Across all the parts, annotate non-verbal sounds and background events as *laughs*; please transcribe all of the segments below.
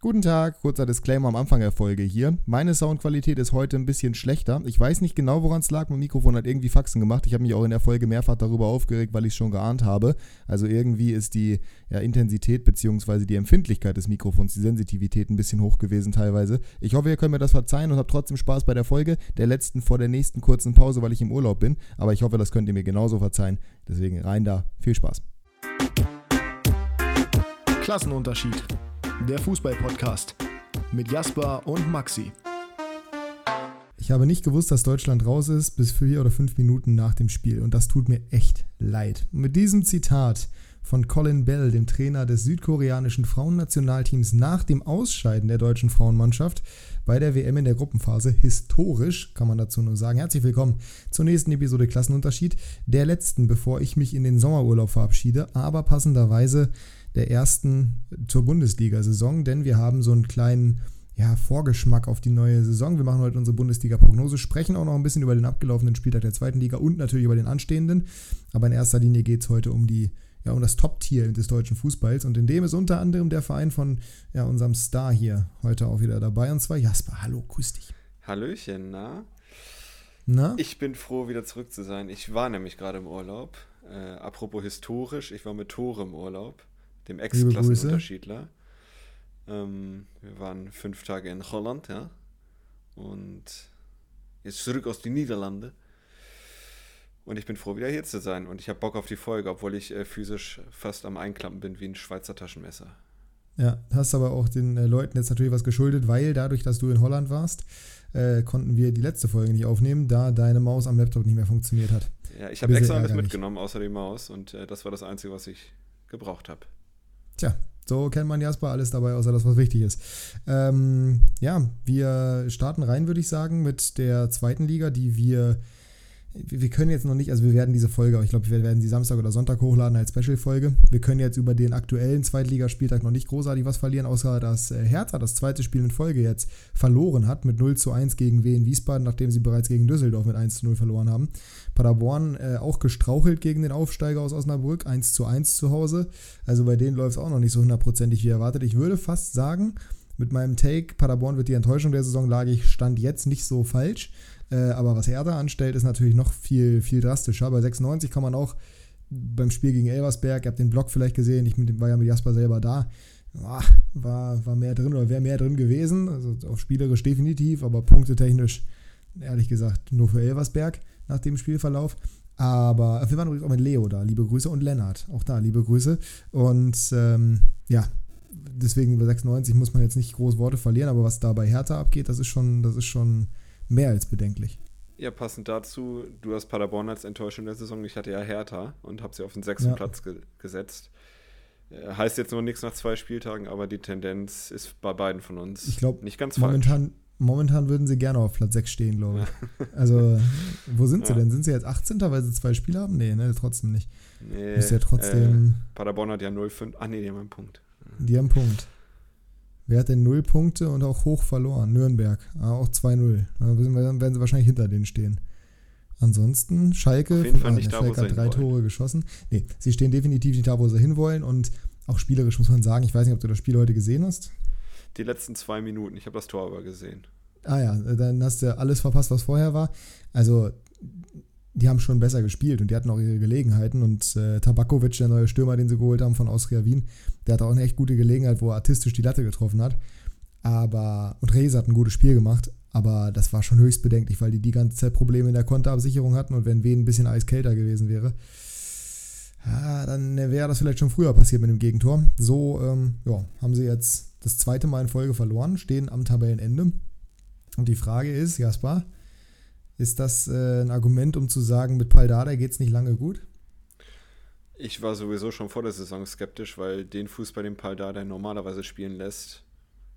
Guten Tag, kurzer Disclaimer am Anfang der Folge hier. Meine Soundqualität ist heute ein bisschen schlechter. Ich weiß nicht genau, woran es lag. Mein Mikrofon hat irgendwie Faxen gemacht. Ich habe mich auch in der Folge mehrfach darüber aufgeregt, weil ich es schon geahnt habe. Also irgendwie ist die ja, Intensität bzw. die Empfindlichkeit des Mikrofons, die Sensitivität ein bisschen hoch gewesen teilweise. Ich hoffe, ihr könnt mir das verzeihen und habt trotzdem Spaß bei der Folge, der letzten vor der nächsten kurzen Pause, weil ich im Urlaub bin. Aber ich hoffe, das könnt ihr mir genauso verzeihen. Deswegen rein da. Viel Spaß. Klassenunterschied der Fußball-Podcast mit Jasper und Maxi. Ich habe nicht gewusst, dass Deutschland raus ist, bis vier oder fünf Minuten nach dem Spiel. Und das tut mir echt leid. Mit diesem Zitat von Colin Bell, dem Trainer des südkoreanischen Frauennationalteams nach dem Ausscheiden der deutschen Frauenmannschaft bei der WM in der Gruppenphase, historisch, kann man dazu nur sagen. Herzlich willkommen zur nächsten Episode Klassenunterschied, der letzten, bevor ich mich in den Sommerurlaub verabschiede, aber passenderweise der ersten zur Bundesliga-Saison, denn wir haben so einen kleinen ja, Vorgeschmack auf die neue Saison. Wir machen heute unsere Bundesliga-Prognose, sprechen auch noch ein bisschen über den abgelaufenen Spieltag der zweiten Liga und natürlich über den anstehenden. Aber in erster Linie geht es heute um die ja, um das Top-Tier des deutschen Fußballs und in dem ist unter anderem der Verein von ja, unserem Star hier heute auch wieder dabei und zwar Jasper. Hallo, grüß dich. Hallöchen, na? Na? Ich bin froh, wieder zurück zu sein. Ich war nämlich gerade im Urlaub. Äh, apropos historisch, ich war mit Tore im Urlaub dem Ex-Klassenunterschiedler. Ähm, wir waren fünf Tage in Holland, ja. Und jetzt zurück aus den Niederlanden. Und ich bin froh, wieder hier zu sein. Und ich habe Bock auf die Folge, obwohl ich äh, physisch fast am Einklappen bin wie ein Schweizer Taschenmesser. Ja, hast aber auch den äh, Leuten jetzt natürlich was geschuldet, weil dadurch, dass du in Holland warst, äh, konnten wir die letzte Folge nicht aufnehmen, da deine Maus am Laptop nicht mehr funktioniert hat. Ja, ich habe extra alles mitgenommen, außer die Maus. Und äh, das war das Einzige, was ich gebraucht habe. Tja, so kennt man Jasper alles dabei, außer das, was wichtig ist. Ähm, ja, wir starten rein, würde ich sagen, mit der zweiten Liga, die wir wir können jetzt noch nicht, also wir werden diese Folge, ich glaube, wir werden sie Samstag oder Sonntag hochladen als Special-Folge. Wir können jetzt über den aktuellen Zweitligaspieltag noch nicht großartig was verlieren, außer dass äh, Hertha das zweite Spiel in Folge jetzt verloren hat mit 0 zu 1 gegen Wien Wiesbaden, nachdem sie bereits gegen Düsseldorf mit 1 zu 0 verloren haben. Paderborn äh, auch gestrauchelt gegen den Aufsteiger aus Osnabrück, 1 zu 1 zu Hause. Also bei denen läuft es auch noch nicht so hundertprozentig wie erwartet. Ich würde fast sagen, mit meinem Take, Paderborn wird die Enttäuschung der Saison, lag ich Stand jetzt nicht so falsch. Äh, aber was Hertha anstellt, ist natürlich noch viel, viel drastischer. Bei 96 kann man auch beim Spiel gegen Elversberg, ihr habt den Blog vielleicht gesehen, ich war ja mit Jasper selber da, war, war mehr drin oder wäre mehr drin gewesen. Also auch spielerisch definitiv, aber punktetechnisch, ehrlich gesagt, nur für Elversberg nach dem Spielverlauf. Aber wir waren übrigens auch mit Leo da, liebe Grüße, und Lennart, auch da, liebe Grüße. Und ähm, ja, deswegen über 96 muss man jetzt nicht groß Worte verlieren, aber was da bei Hertha abgeht, das ist schon, das ist schon mehr als bedenklich. Ja, passend dazu, du hast Paderborn als Enttäuschung der Saison. Ich hatte ja Hertha und habe sie auf den sechsten ja. Platz ge gesetzt. Äh, heißt jetzt noch nichts nach zwei Spieltagen, aber die Tendenz ist bei beiden von uns ich glaub, nicht ganz momentan, falsch. Momentan würden sie gerne auf Platz 6 stehen, glaube ich. also, wo sind sie ja. denn? Sind sie jetzt 18. weil sie zwei Spiele haben? Nee, ne, trotzdem nicht. Nee, ist ja trotzdem. Äh, Paderborn hat ja 0,5. Ah, nee, die haben einen Punkt. Die haben einen Punkt. Wer hat denn 0 Punkte und auch hoch verloren? Nürnberg. Ah, auch 2-0. Dann werden sie wahrscheinlich hinter denen stehen. Ansonsten, Schalke, von, ah, nicht Schalke hat drei Tore geschossen. Nee, sie stehen definitiv nicht da, wo sie hinwollen. Und auch spielerisch muss man sagen, ich weiß nicht, ob du das Spiel heute gesehen hast. Die letzten zwei Minuten, ich habe das Tor aber gesehen. Ah ja, dann hast du alles verpasst, was vorher war. Also die haben schon besser gespielt und die hatten auch ihre Gelegenheiten. Und äh, Tabakovic, der neue Stürmer, den sie geholt haben von Austria Wien, der hat auch eine echt gute Gelegenheit, wo er artistisch die Latte getroffen hat. Aber, und Reis hat ein gutes Spiel gemacht, aber das war schon höchst bedenklich, weil die die ganze Zeit Probleme in der Konterabsicherung hatten und wenn Wien ein bisschen eiskälter gewesen wäre, ja, dann wäre das vielleicht schon früher passiert mit dem Gegentor. So ähm, ja, haben sie jetzt das zweite Mal in Folge verloren, stehen am Tabellenende. Und die Frage ist, Jasper, ist das äh, ein Argument, um zu sagen, mit Paldada geht es nicht lange gut? Ich war sowieso schon vor der Saison skeptisch, weil den Fußball, den Paldada normalerweise spielen lässt,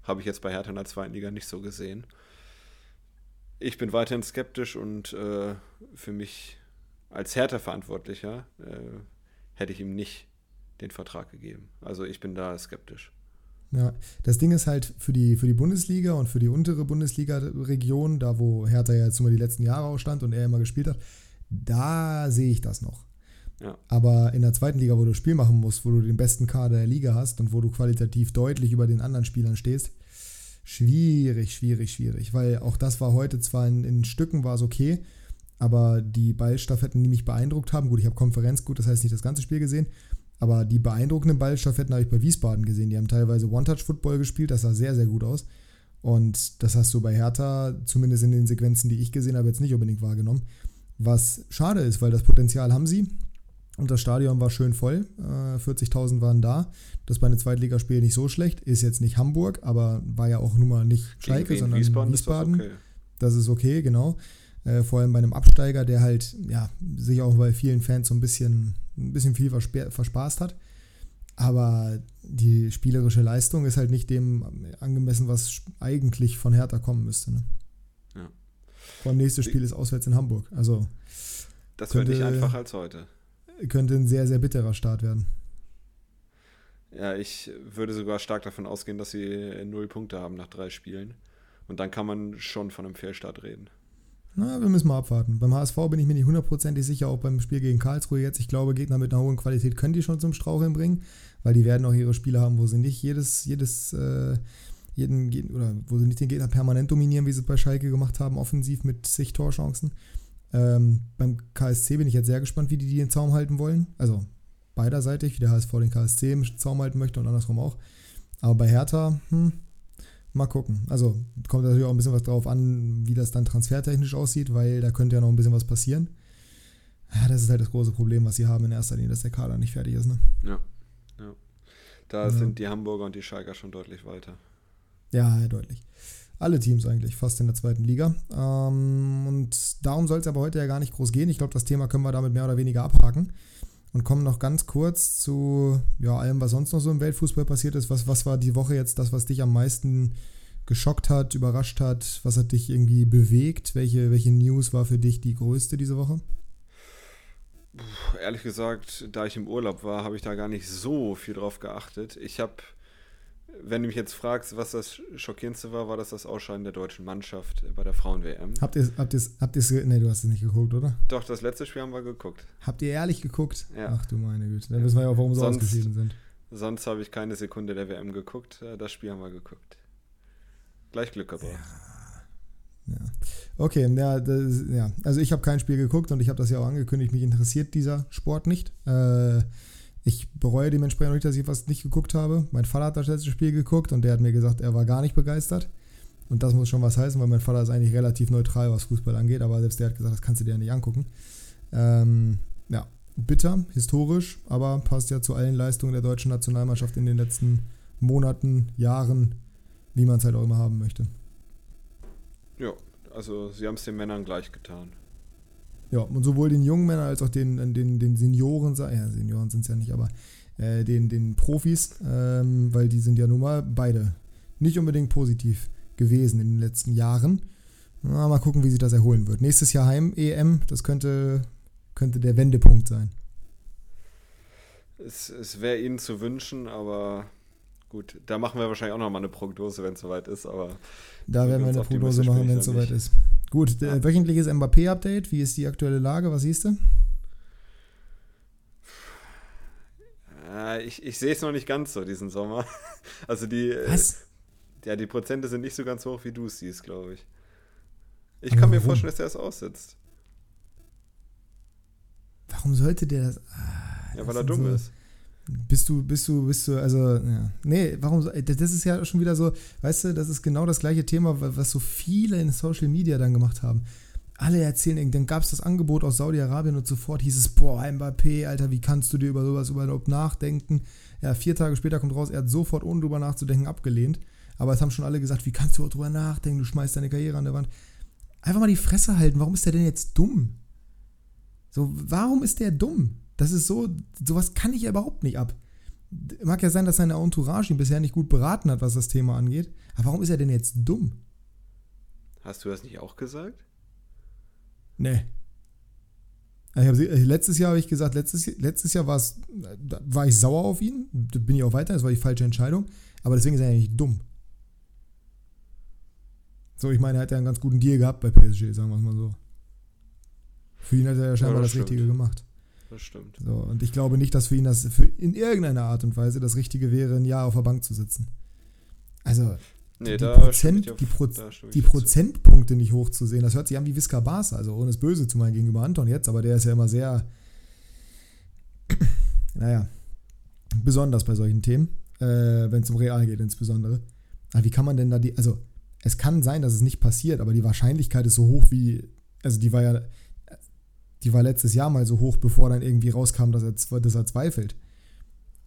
habe ich jetzt bei Hertha in der zweiten Liga nicht so gesehen. Ich bin weiterhin skeptisch und äh, für mich als Hertha-Verantwortlicher äh, hätte ich ihm nicht den Vertrag gegeben. Also ich bin da skeptisch. Ja, das Ding ist halt für die, für die Bundesliga und für die untere Bundesliga-Region, da wo Hertha ja jetzt immer die letzten Jahre auch stand und er immer gespielt hat, da sehe ich das noch. Ja. Aber in der zweiten Liga, wo du Spiel machen musst, wo du den besten Kader der Liga hast und wo du qualitativ deutlich über den anderen Spielern stehst, schwierig, schwierig, schwierig. Weil auch das war heute zwar in, in Stücken war es okay, aber die Ballstaffetten, die mich beeindruckt haben, gut, ich habe Konferenz, gut, das heißt nicht das ganze Spiel gesehen, aber die beeindruckenden Ballstaffetten habe ich bei Wiesbaden gesehen. Die haben teilweise One-Touch-Football gespielt, das sah sehr, sehr gut aus. Und das hast du bei Hertha, zumindest in den Sequenzen, die ich gesehen habe, jetzt nicht unbedingt wahrgenommen. Was schade ist, weil das Potenzial haben sie. Und das Stadion war schön voll. 40.000 äh, waren da. Das bei einem Zweitligaspiel nicht so schlecht. Ist jetzt nicht Hamburg, aber war ja auch nun mal nicht Schalke, sondern Wiesbaden. Wiesbaden. Ist das, okay. das ist okay, genau. Äh, vor allem bei einem Absteiger, der halt ja, sich auch bei vielen Fans so ein bisschen, ein bisschen viel verspaßt hat. Aber die spielerische Leistung ist halt nicht dem angemessen, was eigentlich von Hertha kommen müsste. Ne? Ja. Vor allem nächstes Spiel ist auswärts in Hamburg. Also das wird nicht einfacher als heute. Könnte ein sehr, sehr bitterer Start werden. Ja, ich würde sogar stark davon ausgehen, dass sie null Punkte haben nach drei Spielen. Und dann kann man schon von einem Fehlstart reden. Na, wir müssen mal abwarten. Beim HSV bin ich mir nicht hundertprozentig sicher, auch beim Spiel gegen Karlsruhe jetzt. Ich glaube, Gegner mit einer hohen Qualität können die schon zum Straucheln bringen, weil die werden auch ihre Spiele haben, wo sie nicht jedes, jedes, äh, jeden, oder wo sie nicht den Gegner permanent dominieren, wie sie bei Schalke gemacht haben, offensiv mit sich Torchancen. Ähm, beim KSC bin ich jetzt sehr gespannt, wie die, die den Zaum halten wollen. Also beiderseitig, wie der HSV den KSC im Zaum halten möchte und andersrum auch. Aber bei Hertha, hm, Mal gucken. Also kommt natürlich auch ein bisschen was drauf an, wie das dann transfertechnisch aussieht, weil da könnte ja noch ein bisschen was passieren. Ja, das ist halt das große Problem, was sie haben in erster Linie, dass der Kader nicht fertig ist. Ne? Ja. ja. Da ja. sind die Hamburger und die Schalker schon deutlich weiter. Ja, ja deutlich. Alle Teams eigentlich, fast in der zweiten Liga. Ähm, und darum soll es aber heute ja gar nicht groß gehen. Ich glaube, das Thema können wir damit mehr oder weniger abhaken und kommen noch ganz kurz zu ja, allem, was sonst noch so im Weltfußball passiert ist. Was, was war die Woche jetzt das, was dich am meisten geschockt hat, überrascht hat? Was hat dich irgendwie bewegt? Welche, welche News war für dich die größte diese Woche? Puh, ehrlich gesagt, da ich im Urlaub war, habe ich da gar nicht so viel drauf geachtet. Ich habe wenn du mich jetzt fragst, was das Schockierendste war, war das das Ausscheiden der deutschen Mannschaft bei der Frauen-WM. Habt ihr habt ihr habt ihr Nee, du hast es nicht geguckt, oder? Doch, das letzte Spiel haben wir geguckt. Habt ihr ehrlich geguckt? Ja. Ach du meine Güte. Dann wissen wir ja auch, warum sie sonst, ausgeschieden sind. Sonst habe ich keine Sekunde der WM geguckt. Äh, das Spiel haben wir geguckt. Gleich Glück gebraucht. Ja. ja. Okay, ja, das, ja. also ich habe kein Spiel geguckt und ich habe das ja auch angekündigt, mich interessiert dieser Sport nicht. Äh, ich bereue dementsprechend nicht, dass ich was nicht geguckt habe. Mein Vater hat das letzte Spiel geguckt und der hat mir gesagt, er war gar nicht begeistert. Und das muss schon was heißen, weil mein Vater ist eigentlich relativ neutral, was Fußball angeht, aber selbst der hat gesagt, das kannst du dir ja nicht angucken. Ähm, ja, bitter, historisch, aber passt ja zu allen Leistungen der deutschen Nationalmannschaft in den letzten Monaten, Jahren, wie man es halt auch immer haben möchte. Ja, also sie haben es den Männern gleich getan. Ja, und sowohl den jungen Männern als auch den, den, den Senioren, ja, Senioren sind es ja nicht, aber äh, den, den Profis, ähm, weil die sind ja nun mal beide nicht unbedingt positiv gewesen in den letzten Jahren. Na, mal gucken, wie sich das erholen wird. Nächstes Jahr Heim-EM, das könnte, könnte der Wendepunkt sein. Es, es wäre ihnen zu wünschen, aber gut, da machen wir wahrscheinlich auch nochmal eine Prognose, wenn es soweit ist, aber. Da werden wir eine Prognose machen, wenn es soweit ist. Gut, ja. wöchentliches Mbappé-Update. Wie ist die aktuelle Lage? Was siehst du? ich, ich sehe es noch nicht ganz so diesen Sommer. *laughs* Also die. Äh, Was? Ja, die Prozente sind nicht so ganz hoch, wie du es siehst, glaube ich. Ich kann Warum? mir vorstellen, dass er es aussitzt. Warum sollte der das. Ah, ja, weil er dumm so, ist. Bist du, bist du, bist du, also, ja. Nee, warum, das ist ja schon wieder so, weißt du, das ist genau das gleiche Thema, was so viele in Social Media dann gemacht haben. Alle erzählen, dann gab es das Angebot aus Saudi-Arabien und sofort hieß es, boah, Mbappé, Alter, wie kannst du dir über sowas überhaupt nachdenken? Ja, vier Tage später kommt raus, er hat sofort, ohne drüber nachzudenken, abgelehnt. Aber es haben schon alle gesagt, wie kannst du drüber nachdenken, du schmeißt deine Karriere an der Wand. Einfach mal die Fresse halten, warum ist der denn jetzt dumm? So, warum ist der dumm? Das ist so, sowas kann ich ja überhaupt nicht ab. Mag ja sein, dass seine Entourage ihn bisher nicht gut beraten hat, was das Thema angeht. Aber warum ist er denn jetzt dumm? Hast du das nicht auch gesagt? Nee. Hab, letztes Jahr habe ich gesagt, letztes, letztes Jahr war ich sauer auf ihn. Da bin ich auch weiter, das war die falsche Entscheidung. Aber deswegen ist er ja nicht dumm. So, ich meine, er hat ja einen ganz guten Deal gehabt bei PSG, sagen wir es mal so. Für ihn hat er ja scheinbar ja, das, das Richtige gemacht. Das stimmt. So, und ich glaube nicht, dass für ihn das für in irgendeiner Art und Weise das Richtige wäre, ein Jahr auf der Bank zu sitzen. Also, nee, die, Prozent, auf, die, Pro die Prozentpunkte nicht hochzusehen, das hört sich an wie Visca Barca, also ohne es böse zu meinen gegenüber Anton jetzt, aber der ist ja immer sehr, *clears throat* naja, besonders bei solchen Themen, äh, wenn es um Real geht insbesondere. Aber wie kann man denn da die, also es kann sein, dass es nicht passiert, aber die Wahrscheinlichkeit ist so hoch wie, also die war ja die war letztes Jahr mal so hoch, bevor dann irgendwie rauskam, dass er, dass er zweifelt.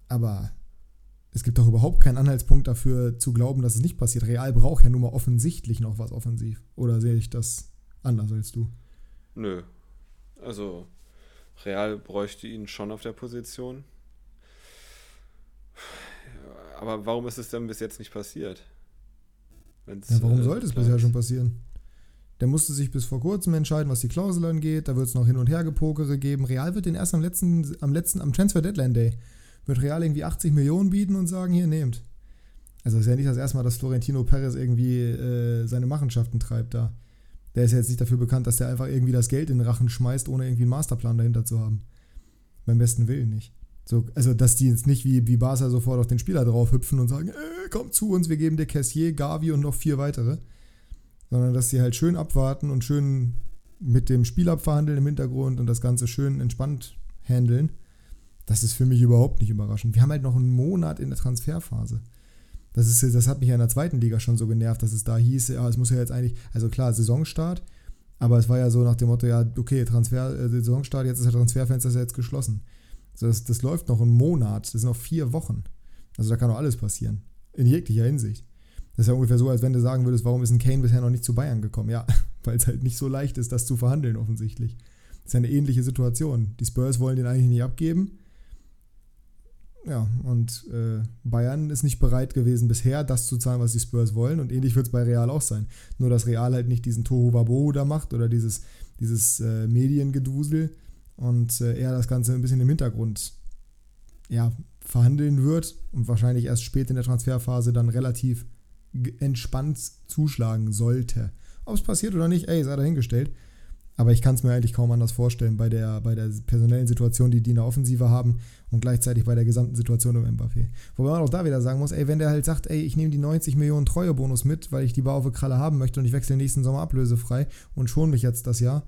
Aber es gibt doch überhaupt keinen Anhaltspunkt dafür zu glauben, dass es nicht passiert. Real braucht ja nun mal offensichtlich noch was offensiv. Oder sehe ich das anders als du? Nö. Also Real bräuchte ihn schon auf der Position. Aber warum ist es denn bis jetzt nicht passiert? ja, warum äh, sollte es bisher schon passieren? Der musste sich bis vor kurzem entscheiden, was die Klausel angeht. Da wird es noch hin und her gepokere geben. Real wird den erst am letzten, am letzten, am Transfer Deadline Day, wird Real irgendwie 80 Millionen bieten und sagen, hier, nehmt. Also ist ja nicht das erste Mal, dass Florentino Perez irgendwie äh, seine Machenschaften treibt da. Der ist ja jetzt nicht dafür bekannt, dass der einfach irgendwie das Geld in den Rachen schmeißt, ohne irgendwie einen Masterplan dahinter zu haben. Beim besten Willen nicht. So, also, dass die jetzt nicht wie, wie Barca sofort auf den Spieler drauf hüpfen und sagen, äh, komm zu uns, wir geben dir Cassier, Gavi und noch vier weitere sondern dass sie halt schön abwarten und schön mit dem Spiel verhandeln im Hintergrund und das Ganze schön entspannt handeln. Das ist für mich überhaupt nicht überraschend. Wir haben halt noch einen Monat in der Transferphase. Das, ist, das hat mich ja in der zweiten Liga schon so genervt, dass es da hieß, ja, es muss ja jetzt eigentlich, also klar, Saisonstart, aber es war ja so nach dem Motto, ja, okay, Transfer, äh, Saisonstart, jetzt ist das Transferfenster ist jetzt geschlossen. Also das, das läuft noch einen Monat, das sind noch vier Wochen. Also da kann noch alles passieren. In jeglicher Hinsicht. Das ist ja ungefähr so, als wenn du sagen würdest, warum ist ein Kane bisher noch nicht zu Bayern gekommen? Ja, *laughs* weil es halt nicht so leicht ist, das zu verhandeln, offensichtlich. Das ist ja eine ähnliche Situation. Die Spurs wollen den eigentlich nicht abgeben. Ja, und äh, Bayern ist nicht bereit gewesen, bisher das zu zahlen, was die Spurs wollen. Und ähnlich wird es bei Real auch sein. Nur, dass Real halt nicht diesen Tohu Wabohu da macht oder dieses, dieses äh, Mediengedusel und äh, er das Ganze ein bisschen im Hintergrund ja, verhandeln wird und wahrscheinlich erst spät in der Transferphase dann relativ entspannt zuschlagen sollte. Ob es passiert oder nicht, ey, sei dahingestellt. Aber ich kann es mir eigentlich kaum anders vorstellen bei der, bei der personellen Situation, die die in der Offensive haben und gleichzeitig bei der gesamten Situation um Mbappé. Wobei man auch da wieder sagen muss, ey, wenn der halt sagt, ey, ich nehme die 90 Millionen Treuebonus mit, weil ich die Baufe Kralle haben möchte und ich wechsle nächsten Sommer ablösefrei und schon mich jetzt das Jahr,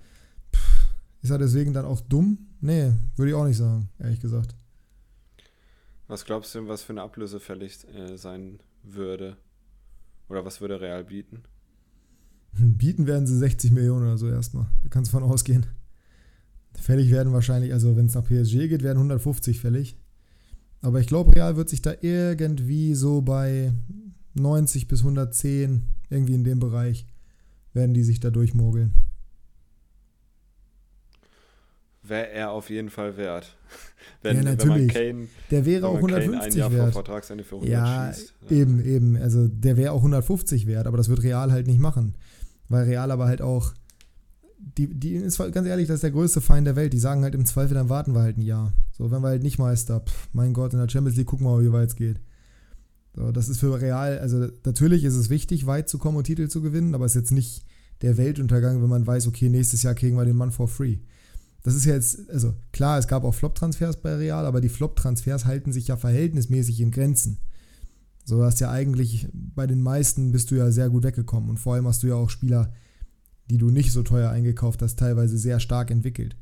pff, ist er deswegen dann auch dumm? Nee, würde ich auch nicht sagen, ehrlich gesagt. Was glaubst du, was für eine Ablöse fällig äh, sein würde? Oder was würde Real bieten? Bieten werden sie 60 Millionen oder so erstmal. Da kannst du von ausgehen. Fällig werden wahrscheinlich, also wenn es nach PSG geht, werden 150 fällig. Aber ich glaube, Real wird sich da irgendwie so bei 90 bis 110, irgendwie in dem Bereich, werden die sich da durchmogeln wäre er auf jeden Fall wert. *laughs* Wenn, ja, natürlich. Kane, der wäre auch 150 Kane wert. für 100 ja, schießt. Eben, eben. Also der wäre auch 150 wert, aber das wird Real halt nicht machen. Weil Real aber halt auch, die, die ist ganz ehrlich, das ist der größte Feind der Welt. Die sagen halt im Zweifel, dann warten wir halt ein Jahr. So, wenn wir halt nicht Meister, pff, mein Gott, in der Champions League gucken wir mal, wie weit es geht. So, das ist für Real, also natürlich ist es wichtig, weit zu kommen und Titel zu gewinnen, aber es ist jetzt nicht der Weltuntergang, wenn man weiß, okay, nächstes Jahr kriegen wir den Mann for free das ist ja jetzt, also klar, es gab auch Flop-Transfers bei Real, aber die Flop-Transfers halten sich ja verhältnismäßig in Grenzen. So hast ja eigentlich bei den meisten bist du ja sehr gut weggekommen und vor allem hast du ja auch Spieler, die du nicht so teuer eingekauft hast, teilweise sehr stark entwickelt.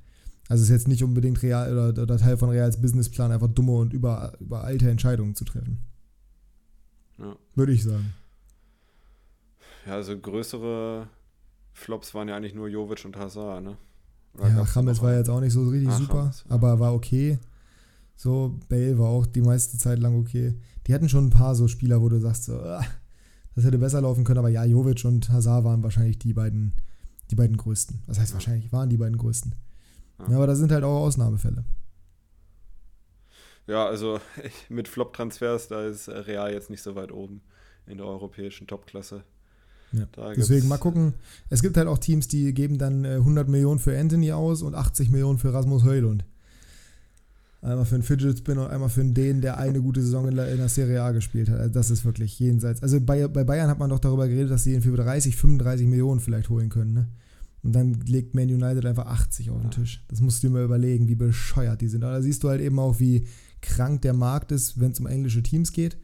Also es ist jetzt nicht unbedingt Real oder, oder Teil von Reals Businessplan, einfach dumme und über, alte Entscheidungen zu treffen. Ja. Würde ich sagen. Ja, also größere Flops waren ja eigentlich nur Jovic und Hazard, ne? Oder ja, Chames war jetzt auch nicht so richtig Ach, super, Chames, ja. aber war okay. So, Bale war auch die meiste Zeit lang okay. Die hatten schon ein paar so Spieler, wo du sagst, so, ah, das hätte besser laufen können, aber ja, Jovic und Hazard waren wahrscheinlich die beiden, die beiden größten. Das heißt, wahrscheinlich waren die beiden größten. Ja. aber das sind halt auch Ausnahmefälle. Ja, also *laughs* mit Flop-Transfers, da ist Real jetzt nicht so weit oben in der europäischen Topklasse. Ja. Deswegen mal gucken. Es gibt halt auch Teams, die geben dann 100 äh, Millionen für Anthony aus und 80 Millionen für Rasmus Heulund. Einmal für einen Fidget Spinner und einmal für den, der eine gute Saison in der, in der Serie A gespielt hat. Also das ist wirklich jenseits. Also bei, bei Bayern hat man doch darüber geredet, dass sie ihn für 30, 35 Millionen vielleicht holen können. Ne? Und dann legt Man United einfach 80 auf den Tisch. Das musst du dir mal überlegen, wie bescheuert die sind. Aber da siehst du halt eben auch, wie krank der Markt ist, wenn es um englische Teams geht.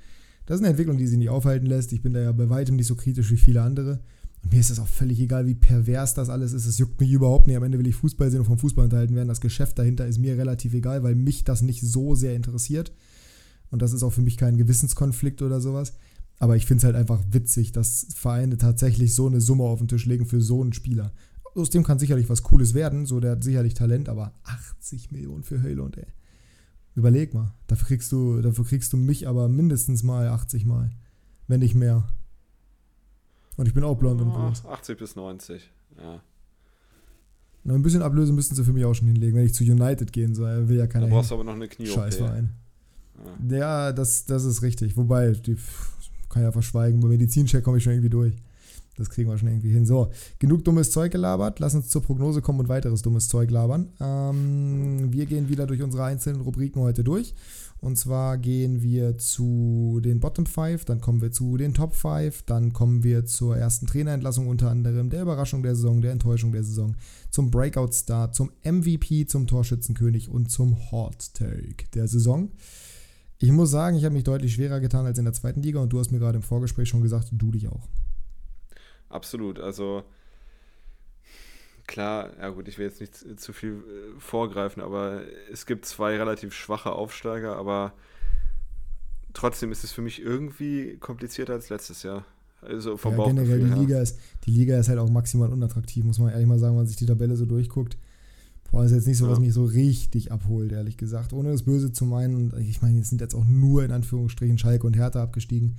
Das ist eine Entwicklung, die sich nicht aufhalten lässt. Ich bin da ja bei weitem nicht so kritisch wie viele andere. Und mir ist das auch völlig egal, wie pervers das alles ist. Es juckt mich überhaupt nicht. Am Ende will ich Fußball sehen und vom Fußball unterhalten werden. Das Geschäft dahinter ist mir relativ egal, weil mich das nicht so sehr interessiert. Und das ist auch für mich kein Gewissenskonflikt oder sowas. Aber ich finde es halt einfach witzig, dass Vereine tatsächlich so eine Summe auf den Tisch legen für so einen Spieler. Aus dem kann sicherlich was Cooles werden. So, der hat sicherlich Talent, aber 80 Millionen für Höylund, ey. Überleg mal. Dafür kriegst du, dafür kriegst du mich aber mindestens mal 80 Mal. Wenn nicht mehr. Und ich bin auch blond oh, und groß. 80 bis 90, ja. Na, ein bisschen Ablöse müssten sie für mich auch schon hinlegen, wenn ich zu United gehen soll. Will ja keiner. Da brauchst du aber noch eine knie Scheißverein. Ja, ja das, das ist richtig. Wobei, die kann ja verschweigen. Bei Medizincheck komme ich schon irgendwie durch. Das kriegen wir schon irgendwie hin. So, genug dummes Zeug gelabert. Lass uns zur Prognose kommen und weiteres dummes Zeug labern. Ähm, wir gehen wieder durch unsere einzelnen Rubriken heute durch. Und zwar gehen wir zu den Bottom 5, dann kommen wir zu den Top 5, dann kommen wir zur ersten Trainerentlassung unter anderem, der Überraschung der Saison, der Enttäuschung der Saison, zum Breakout Star, zum MVP, zum Torschützenkönig und zum Hot Take der Saison. Ich muss sagen, ich habe mich deutlich schwerer getan als in der zweiten Liga und du hast mir gerade im Vorgespräch schon gesagt, du dich auch. Absolut. Also klar, ja gut, ich will jetzt nicht zu viel äh, vorgreifen, aber es gibt zwei relativ schwache Aufsteiger, aber trotzdem ist es für mich irgendwie komplizierter als letztes Jahr. Also vom ja, generell die Liga ist die Liga ist halt auch maximal unattraktiv, muss man ehrlich mal sagen, wenn man sich die Tabelle so durchguckt. Boah, ist jetzt nicht so, was mich so richtig abholt, ehrlich gesagt. Ohne das Böse zu meinen. Ich meine, jetzt sind jetzt auch nur in Anführungsstrichen Schalke und Hertha abgestiegen.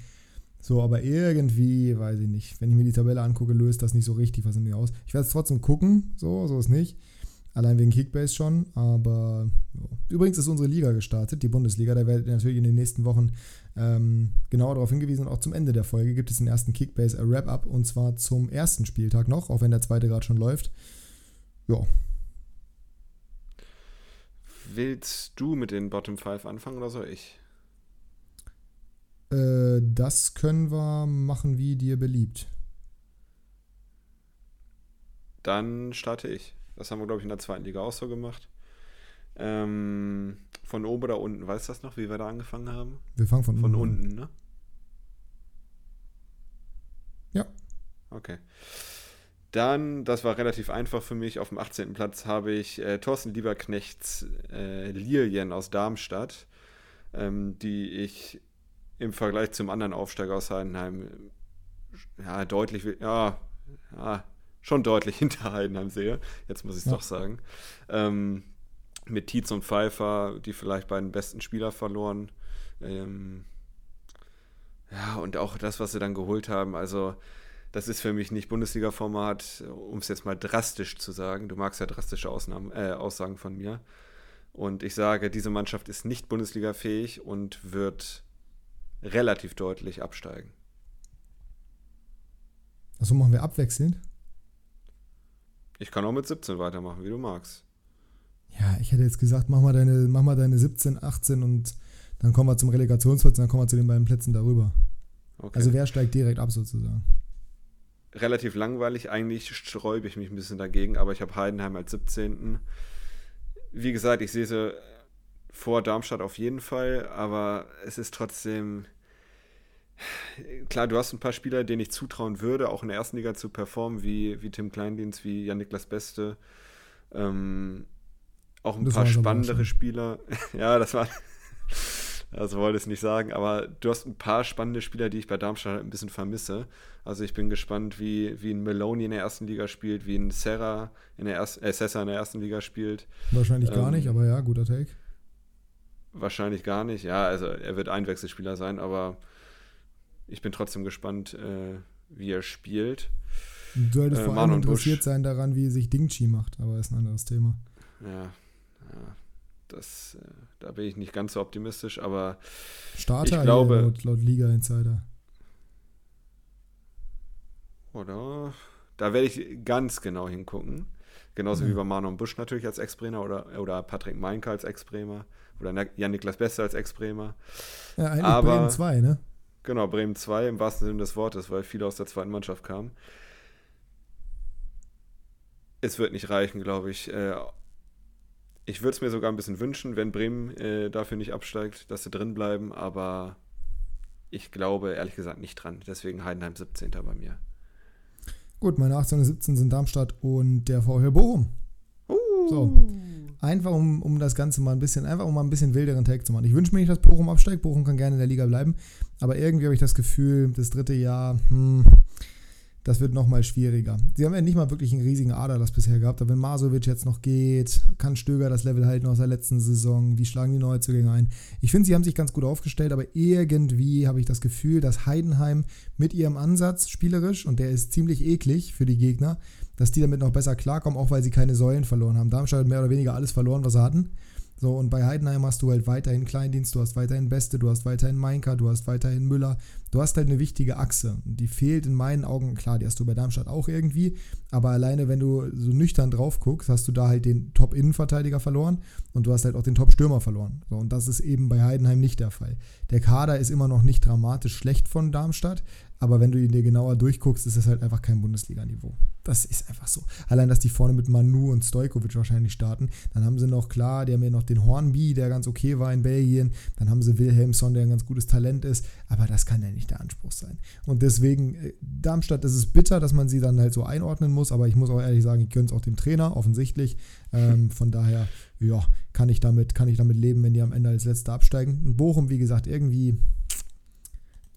So, aber irgendwie, weiß ich nicht. Wenn ich mir die Tabelle angucke, löst das nicht so richtig was in mir aus. Ich werde es trotzdem gucken, so, so ist nicht. Allein wegen Kickbase schon, aber so. übrigens ist unsere Liga gestartet, die Bundesliga. Da werdet ihr natürlich in den nächsten Wochen ähm, genauer darauf hingewiesen. Und auch zum Ende der Folge gibt es den ersten Kickbase Wrap-Up und zwar zum ersten Spieltag noch, auch wenn der zweite gerade schon läuft. Ja. Willst du mit den Bottom 5 anfangen oder soll ich? Äh, das können wir machen, wie dir beliebt. Dann starte ich. Das haben wir, glaube ich, in der zweiten Liga auch so gemacht. Ähm, von oben oder unten, weißt du das noch, wie wir da angefangen haben? Wir fangen von, von unten. unten, ne? Ja. Okay. Dann, das war relativ einfach für mich, auf dem 18. Platz habe ich äh, Thorsten Lieberknechts äh, Lilien aus Darmstadt, ähm, die ich im Vergleich zum anderen Aufsteiger aus Heidenheim ja, deutlich, ja, ja, schon deutlich *laughs* hinter Heidenheim sehe. Jetzt muss ich es ja. doch sagen. Ähm, mit Tietz und Pfeiffer, die vielleicht beiden besten Spieler verloren. Ähm, ja, und auch das, was sie dann geholt haben. Also, das ist für mich nicht Bundesliga-Format, um es jetzt mal drastisch zu sagen. Du magst ja drastische Ausnahmen, äh, Aussagen von mir. Und ich sage, diese Mannschaft ist nicht Bundesliga-fähig und wird relativ deutlich absteigen. Also machen wir abwechselnd? Ich kann auch mit 17 weitermachen, wie du magst. Ja, ich hätte jetzt gesagt, mach mal deine, mach mal deine 17, 18 und dann kommen wir zum Relegationsplatz und dann kommen wir zu den beiden Plätzen darüber. Okay. Also wer steigt direkt ab sozusagen? Relativ langweilig, eigentlich sträube ich mich ein bisschen dagegen, aber ich habe Heidenheim als 17. Wie gesagt, ich sehe sie vor Darmstadt auf jeden Fall, aber es ist trotzdem. Klar, du hast ein paar Spieler, denen ich zutrauen würde, auch in der ersten Liga zu performen, wie, wie Tim Kleindienst, wie Jan-Niklas Beste. Ähm, auch ein das paar spannendere Spieler. *laughs* ja, das war. *laughs* Also wollte ich es nicht sagen, aber du hast ein paar spannende Spieler, die ich bei Darmstadt ein bisschen vermisse. Also ich bin gespannt, wie, wie ein Meloni in der ersten Liga spielt, wie ein Serra in der ersten, äh, Sessa in der ersten Liga spielt. Wahrscheinlich ähm, gar nicht, aber ja, guter Take. Wahrscheinlich gar nicht. Ja, also er wird Einwechselspieler sein, aber ich bin trotzdem gespannt, äh, wie er spielt. Du solltest äh, vor allem interessiert Busch. sein daran, wie sich Dingchi macht, aber ist ein anderes Thema. Ja, ja das, äh, da bin ich nicht ganz so optimistisch, aber Starter ich glaube, laut, laut Liga Insider. Oder? Da werde ich ganz genau hingucken. Genauso ja. wie bei Manon Busch natürlich als Ex-Bremer oder, oder Patrick Meinke als Ex-Bremer oder Jan-Niklas Beste als Ex-Bremer. Ja, eigentlich Aber, Bremen 2, ne? Genau, Bremen 2 im wahrsten Sinne des Wortes, weil viele aus der zweiten Mannschaft kamen. es wird nicht reichen, glaube ich. Äh, ich würde es mir sogar ein bisschen wünschen, wenn Bremen äh, dafür nicht absteigt, dass sie drin bleiben, aber ich glaube ehrlich gesagt nicht dran. Deswegen Heidenheim 17. bei mir. Gut, meine 18 und 17 sind Darmstadt und der VfL Bochum. Uh. So. Einfach um, um das Ganze mal ein bisschen, einfach um mal ein bisschen wilderen Tag zu machen. Ich wünsche mir nicht, dass Bochum absteigt. Bochum kann gerne in der Liga bleiben. Aber irgendwie habe ich das Gefühl, das dritte Jahr, hm, das wird nochmal schwieriger. Sie haben ja nicht mal wirklich einen riesigen Aderlass bisher gehabt, aber wenn Masovic jetzt noch geht, kann Stöger das Level halten aus der letzten Saison, wie schlagen die Neuzugänge ein? Ich finde, sie haben sich ganz gut aufgestellt, aber irgendwie habe ich das Gefühl, dass Heidenheim mit ihrem Ansatz spielerisch, und der ist ziemlich eklig für die Gegner, dass die damit noch besser klarkommen, auch weil sie keine Säulen verloren haben. Darmstadt hat mehr oder weniger alles verloren, was sie hatten. So, und bei Heidenheim hast du halt weiterhin Kleindienst, du hast weiterhin Beste, du hast weiterhin Meinka, du hast weiterhin Müller. Du hast halt eine wichtige Achse. Die fehlt in meinen Augen, klar, die hast du bei Darmstadt auch irgendwie, aber alleine, wenn du so nüchtern drauf guckst, hast du da halt den Top-Innenverteidiger verloren und du hast halt auch den Top-Stürmer verloren. So, und das ist eben bei Heidenheim nicht der Fall. Der Kader ist immer noch nicht dramatisch schlecht von Darmstadt, aber wenn du ihn dir genauer durchguckst, ist es halt einfach kein Bundesliga-Niveau. Das ist einfach so. Allein, dass die vorne mit Manu und Stojkovic wahrscheinlich starten. Dann haben sie noch, klar, die haben ja noch den Hornby, der ganz okay war in Belgien. Dann haben sie Wilhelmsson, der ein ganz gutes Talent ist. Aber das kann ja nicht der Anspruch sein. Und deswegen, äh, Darmstadt, ist bitter, dass man sie dann halt so einordnen muss. Aber ich muss auch ehrlich sagen, ich gönne es auch dem Trainer, offensichtlich. Ähm, von daher, ja, kann ich, damit, kann ich damit leben, wenn die am Ende als Letzte absteigen. Und Bochum, wie gesagt, irgendwie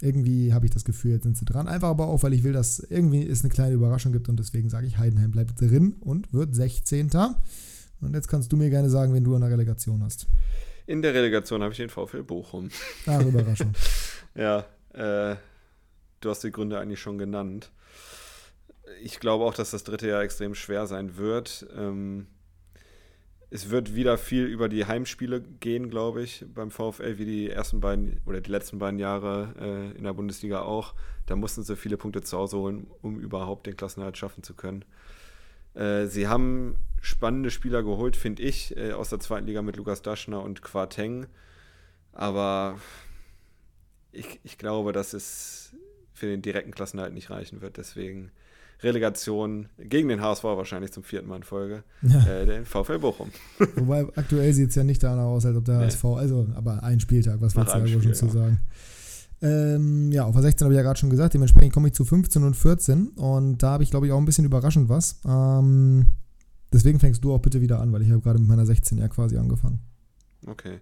irgendwie habe ich das Gefühl, jetzt sind sie dran. Einfach aber auch, weil ich will, dass irgendwie es eine kleine Überraschung gibt und deswegen sage ich, Heidenheim bleibt drin und wird 16. Und jetzt kannst du mir gerne sagen, wenn du eine Relegation hast. In der Relegation habe ich den VfL Bochum. Ach, Überraschung. *laughs* ja, äh, du hast die Gründe eigentlich schon genannt. Ich glaube auch, dass das dritte Jahr extrem schwer sein wird. Ähm, es wird wieder viel über die Heimspiele gehen, glaube ich, beim VfL, wie die ersten beiden oder die letzten beiden Jahre äh, in der Bundesliga auch. Da mussten sie viele Punkte zu Hause holen, um überhaupt den Klassenerhalt schaffen zu können. Äh, sie haben spannende Spieler geholt, finde ich, äh, aus der zweiten Liga mit Lukas Daschner und Quarteng. Aber ich, ich glaube, dass es für den direkten Klassenerhalt nicht reichen wird. Deswegen Relegation gegen den HSV wahrscheinlich zum vierten Mal in Folge, ja. äh, den VfL Bochum. *laughs* Wobei aktuell sieht es ja nicht danach aus, als ob der nee. HSV, also aber ein Spieltag, was willst du da schon zu sagen? Ähm, ja, auf der 16 habe ich ja gerade schon gesagt, dementsprechend komme ich zu 15 und 14 und da habe ich, glaube ich, auch ein bisschen überraschend was. Ähm, deswegen fängst du auch bitte wieder an, weil ich habe gerade mit meiner 16 ja quasi angefangen. Okay.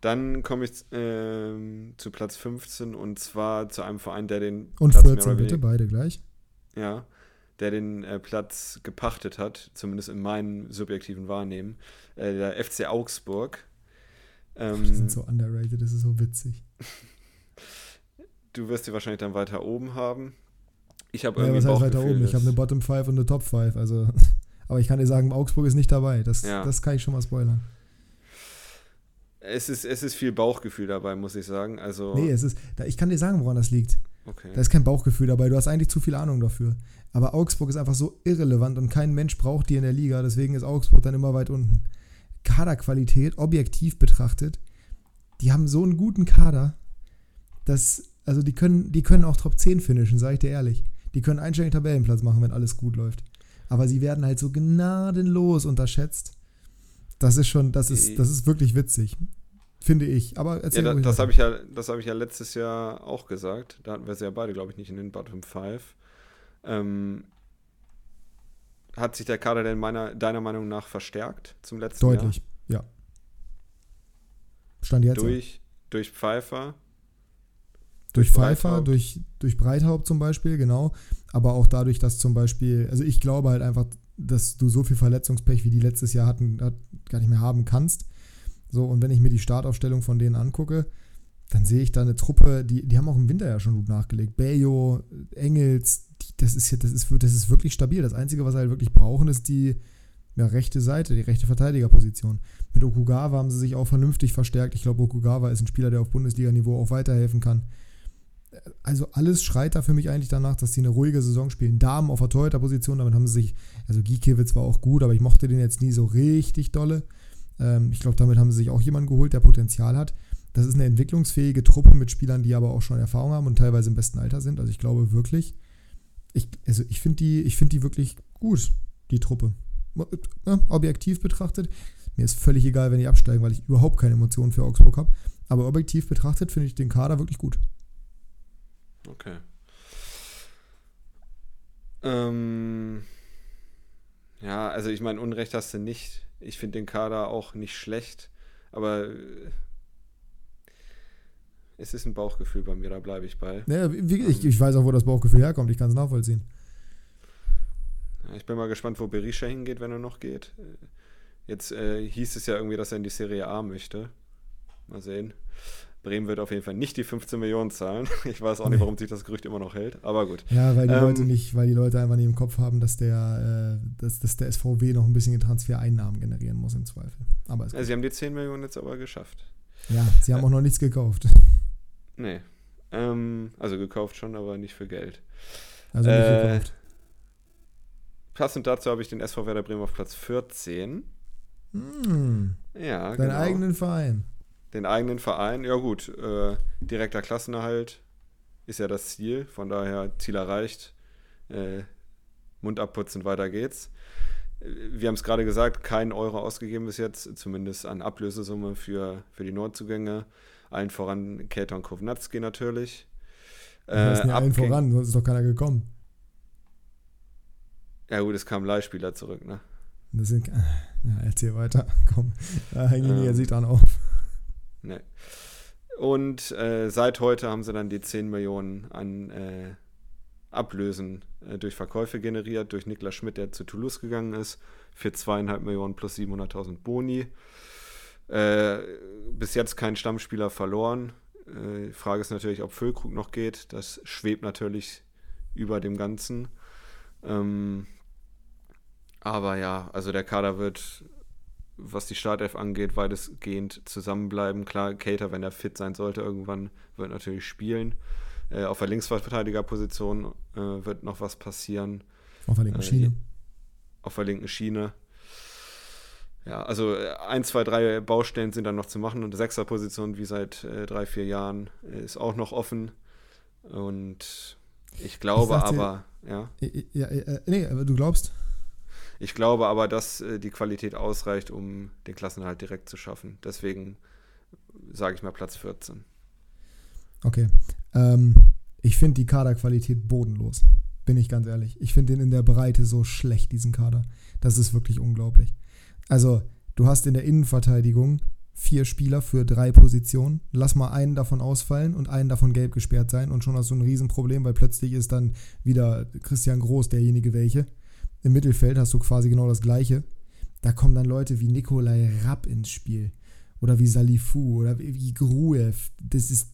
Dann komme ich ähm, zu Platz 15 und zwar zu einem Verein, der den. Und Platz 14 bitte, beide gleich. Ja der den äh, Platz gepachtet hat, zumindest in meinem subjektiven Wahrnehmen, äh, der FC Augsburg. Ähm, die sind so underrated, das ist so witzig. du wirst sie wahrscheinlich dann weiter oben haben. Ich habe ja, irgendwie was heißt weiter oben? Ich habe eine Bottom 5 und eine Top 5, also *laughs* aber ich kann dir sagen, Augsburg ist nicht dabei. Das, ja. das kann ich schon mal spoilern. Es ist, es ist viel Bauchgefühl dabei, muss ich sagen. Also nee, es ist, ich kann dir sagen, woran das liegt. Okay. Da ist kein Bauchgefühl dabei. Du hast eigentlich zu viel Ahnung dafür. Aber Augsburg ist einfach so irrelevant und kein Mensch braucht die in der Liga. Deswegen ist Augsburg dann immer weit unten. Kaderqualität, objektiv betrachtet, die haben so einen guten Kader, dass, also die können, die können auch Top 10 finishen, sage ich dir ehrlich. Die können einstelligen Tabellenplatz machen, wenn alles gut läuft. Aber sie werden halt so gnadenlos unterschätzt. Das ist schon, das ist, das ist wirklich witzig. Finde ich. Aber erzähl ja, da, das habe ich ja, das habe ich ja letztes Jahr auch gesagt. Da hatten wir sie ja beide, glaube ich, nicht in den Bottom 5. Ähm, hat sich der Kader denn meiner, deiner Meinung nach verstärkt zum letzten Deutlich, Jahr? Deutlich, ja. Stand jetzt. Durch, durch Pfeiffer. Durch, durch Pfeiffer, durch, durch Breithaupt zum Beispiel, genau. Aber auch dadurch, dass zum Beispiel, also ich glaube halt einfach, dass du so viel Verletzungspech wie die letztes Jahr hatten, hat, gar nicht mehr haben kannst. So, und wenn ich mir die Startaufstellung von denen angucke, dann sehe ich da eine Truppe, die, die haben auch im Winter ja schon gut nachgelegt. Bayo, Engels, die, das ist das ist, das ist wirklich stabil. Das Einzige, was sie halt wirklich brauchen, ist die ja, rechte Seite, die rechte Verteidigerposition. Mit Okugawa haben sie sich auch vernünftig verstärkt. Ich glaube, Okugawa ist ein Spieler, der auf Bundesliga-Niveau auch weiterhelfen kann. Also alles schreit da für mich eigentlich danach, dass sie eine ruhige Saison spielen. Damen auf der Torhüter-Position, damit haben sie sich, also Gikiewicz war auch gut, aber ich mochte den jetzt nie so richtig dolle. Ähm, ich glaube, damit haben sie sich auch jemanden geholt, der Potenzial hat. Das ist eine entwicklungsfähige Truppe mit Spielern, die aber auch schon Erfahrung haben und teilweise im besten Alter sind. Also ich glaube wirklich, ich, also ich finde die, find die wirklich gut. die Truppe. Ja, objektiv betrachtet, mir ist völlig egal, wenn die absteigen, weil ich überhaupt keine Emotionen für Augsburg habe. Aber objektiv betrachtet finde ich den Kader wirklich gut. Okay. Ähm, ja, also ich meine, Unrecht hast du nicht. Ich finde den Kader auch nicht schlecht, aber äh, es ist ein Bauchgefühl bei mir, da bleibe ich bei. Ja, wie, ich, ich weiß auch, wo das Bauchgefühl herkommt, ich kann es nachvollziehen. Ich bin mal gespannt, wo Berisha hingeht, wenn er noch geht. Jetzt äh, hieß es ja irgendwie, dass er in die Serie A möchte. Mal sehen. Bremen wird auf jeden Fall nicht die 15 Millionen zahlen. *laughs* Ich weiß auch nicht, warum sich das Gerücht immer noch hält, aber gut. Ja, weil die ähm, Leute nicht, weil die Leute einfach nicht im Kopf haben, dass der, äh, dass, dass der SVW noch ein bisschen Transfereinnahmen generieren muss im Zweifel. Aber also sie haben die 10 Millionen jetzt aber geschafft. Ja, sie haben äh, auch noch nichts gekauft. Nee. Ähm, also gekauft schon, aber nicht für Geld. Also nicht äh, gekauft. Passend dazu habe ich den SV Werder Bremen auf Platz 14. Hm. Ja, Deinen genau. eigenen Verein den eigenen Verein. Ja gut, äh, direkter Klassenerhalt ist ja das Ziel, von daher Ziel erreicht. Äh, Mund abputzen, weiter geht's. Wir haben es gerade gesagt, kein Euro ausgegeben bis jetzt, zumindest an Ablösesumme für, für die Neuzugänge. Allen voran Keton Kovnatski natürlich. Äh, das ist allen voran, sonst ist doch keiner gekommen. Ja gut, es kamen Leihspieler zurück, ne? Das sind, ja, erzähl weiter, *laughs* komm, da hängen ähm, wir sich dran auf. Nee. Und äh, seit heute haben sie dann die 10 Millionen an äh, Ablösen äh, durch Verkäufe generiert, durch Niklas Schmidt, der zu Toulouse gegangen ist, für zweieinhalb Millionen plus 700.000 Boni. Äh, bis jetzt kein Stammspieler verloren. Äh, Frage ist natürlich, ob Füllkrug noch geht. Das schwebt natürlich über dem Ganzen. Ähm, aber ja, also der Kader wird was die Startelf angeht, weitestgehend zusammenbleiben. Klar, Cater, wenn er fit sein sollte, irgendwann wird natürlich spielen. Äh, auf der Linksverteidigerposition äh, wird noch was passieren. Auf der linken äh, Schiene. Auf der linken Schiene. Ja, also äh, ein, zwei, drei Baustellen sind dann noch zu machen und Sechserposition, wie seit äh, drei, vier Jahren, äh, ist auch noch offen. Und ich glaube ich aber, ja. Ja, ja. Nee, aber du glaubst? Ich glaube aber, dass äh, die Qualität ausreicht, um den Klassenhalt direkt zu schaffen. Deswegen sage ich mal Platz 14. Okay. Ähm, ich finde die Kaderqualität bodenlos. Bin ich ganz ehrlich. Ich finde den in der Breite so schlecht, diesen Kader. Das ist wirklich unglaublich. Also, du hast in der Innenverteidigung vier Spieler für drei Positionen. Lass mal einen davon ausfallen und einen davon gelb gesperrt sein und schon hast du ein Riesenproblem, weil plötzlich ist dann wieder Christian Groß derjenige welche. Im Mittelfeld hast du quasi genau das Gleiche. Da kommen dann Leute wie Nikolai Rapp ins Spiel. Oder wie Salifu oder wie Gruev. Das ist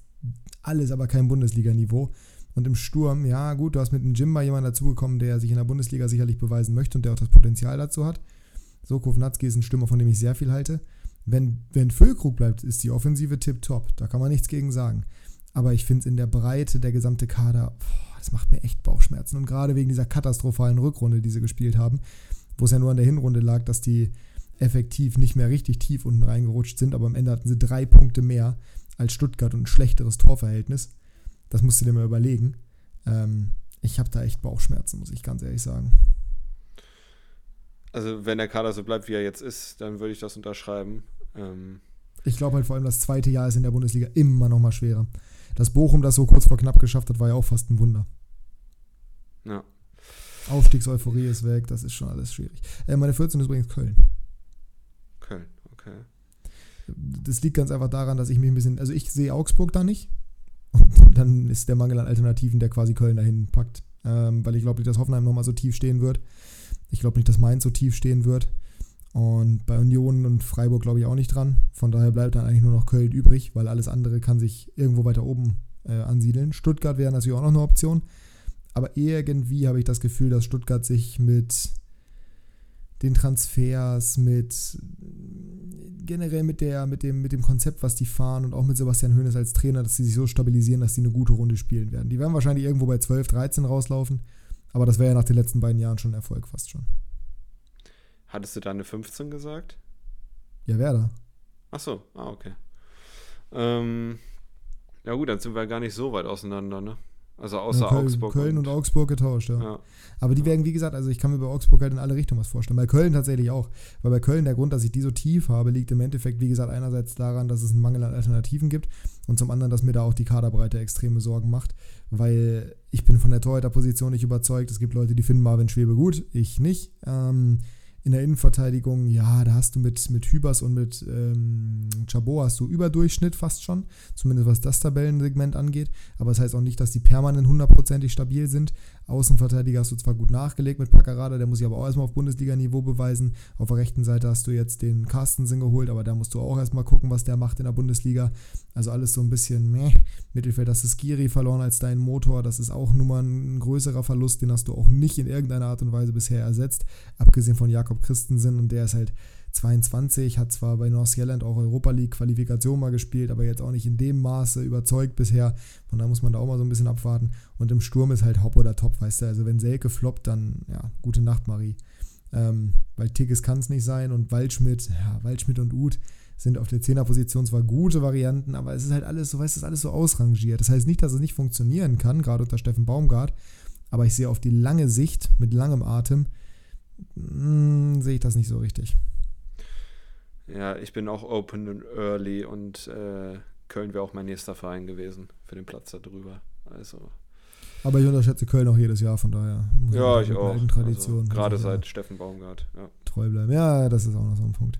alles aber kein Bundesliga-Niveau. Und im Sturm, ja gut, du hast mit dem Jimba jemanden dazugekommen, der sich in der Bundesliga sicherlich beweisen möchte und der auch das Potenzial dazu hat. So, Kovnatski ist ein Stürmer, von dem ich sehr viel halte. Wenn, wenn Füllkrug bleibt, ist die Offensive tipptopp. Da kann man nichts gegen sagen. Aber ich finde es in der Breite, der gesamte Kader, boah, das macht mir echt Bauchschmerzen. Und gerade wegen dieser katastrophalen Rückrunde, die sie gespielt haben, wo es ja nur an der Hinrunde lag, dass die effektiv nicht mehr richtig tief unten reingerutscht sind, aber am Ende hatten sie drei Punkte mehr als Stuttgart und ein schlechteres Torverhältnis. Das musst du dir mal überlegen. Ähm, ich habe da echt Bauchschmerzen, muss ich ganz ehrlich sagen. Also, wenn der Kader so bleibt, wie er jetzt ist, dann würde ich das unterschreiben. Ähm ich glaube halt vor allem, das zweite Jahr ist in der Bundesliga immer noch mal schwerer. Dass Bochum das so kurz vor knapp geschafft hat, war ja auch fast ein Wunder. Ja. Aufstiegseuphorie ist weg, das ist schon alles schwierig. Äh, meine 14 ist übrigens Köln. Köln, okay. Das liegt ganz einfach daran, dass ich mich ein bisschen, also ich sehe Augsburg da nicht. Und dann ist der Mangel an Alternativen, der quasi Köln dahin packt. Ähm, weil ich glaube nicht, dass Hoffenheim nochmal so tief stehen wird. Ich glaube nicht, dass Mainz so tief stehen wird. Und bei Union und Freiburg glaube ich auch nicht dran. Von daher bleibt dann eigentlich nur noch Köln übrig, weil alles andere kann sich irgendwo weiter oben äh, ansiedeln. Stuttgart wäre natürlich auch noch eine Option. Aber irgendwie habe ich das Gefühl, dass Stuttgart sich mit den Transfers, mit generell mit, der, mit, dem, mit dem Konzept, was die fahren und auch mit Sebastian Hoeneß als Trainer, dass sie sich so stabilisieren, dass sie eine gute Runde spielen werden. Die werden wahrscheinlich irgendwo bei 12, 13 rauslaufen, aber das wäre ja nach den letzten beiden Jahren schon ein Erfolg fast schon. Hattest du da eine 15 gesagt? Ja, wer da? Ach so, ah, okay. Ähm, ja gut, dann sind wir gar nicht so weit auseinander, ne? Also außer ja, Köln, Augsburg. Köln und, und, Augsburg getauscht, ja. ja. Aber die werden, wie gesagt, also ich kann mir bei Augsburg halt in alle Richtungen was vorstellen. Bei Köln tatsächlich auch. Weil bei Köln der Grund, dass ich die so tief habe, liegt im Endeffekt, wie gesagt, einerseits daran, dass es einen Mangel an Alternativen gibt und zum anderen, dass mir da auch die Kaderbreite extreme Sorgen macht. Weil ich bin von der Torhüterposition nicht überzeugt. Es gibt Leute, die finden Marvin Schwebe gut, ich nicht. Ähm, in der Innenverteidigung, ja, da hast du mit, mit Hübers und mit ähm, Chabot hast du Überdurchschnitt fast schon, zumindest was das Tabellensegment angeht. Aber das heißt auch nicht, dass die permanent hundertprozentig stabil sind. Außenverteidiger hast du zwar gut nachgelegt mit Packerada, der muss sich aber auch erstmal auf Bundesliga-Niveau beweisen. Auf der rechten Seite hast du jetzt den Carstensen geholt, aber da musst du auch erstmal gucken, was der macht in der Bundesliga. Also alles so ein bisschen meh. Mittelfeld hast du Skiri verloren als dein Motor. Das ist auch nun mal ein größerer Verlust, den hast du auch nicht in irgendeiner Art und Weise bisher ersetzt. Abgesehen von Jakob Christensen und der ist halt 22, hat zwar bei North Zealand auch Europa League Qualifikation mal gespielt, aber jetzt auch nicht in dem Maße überzeugt bisher. Von da muss man da auch mal so ein bisschen abwarten. Und im Sturm ist halt Hopp oder Top, weißt du. Also wenn Selke floppt, dann ja, gute Nacht, Marie. Ähm, weil Tigges kann es nicht sein und Waldschmidt, ja, Waldschmidt und Uth sind auf der Zehnerposition zwar gute Varianten, aber es ist halt alles so, weißt du, ist alles so ausrangiert. Das heißt nicht, dass es nicht funktionieren kann, gerade unter Steffen Baumgart, aber ich sehe auf die lange Sicht mit langem Atem, mh, hm, sehe ich das nicht so richtig. Ja, ich bin auch open and early und äh, Köln wäre auch mein nächster Verein gewesen für den Platz da drüber. Also. Aber ich unterschätze Köln auch jedes Jahr, von daher. Ja, ich auch. Tradition, also, gerade seit Steffen Baumgart. Ja. Treu bleiben. Ja, das ist auch noch so ein Punkt.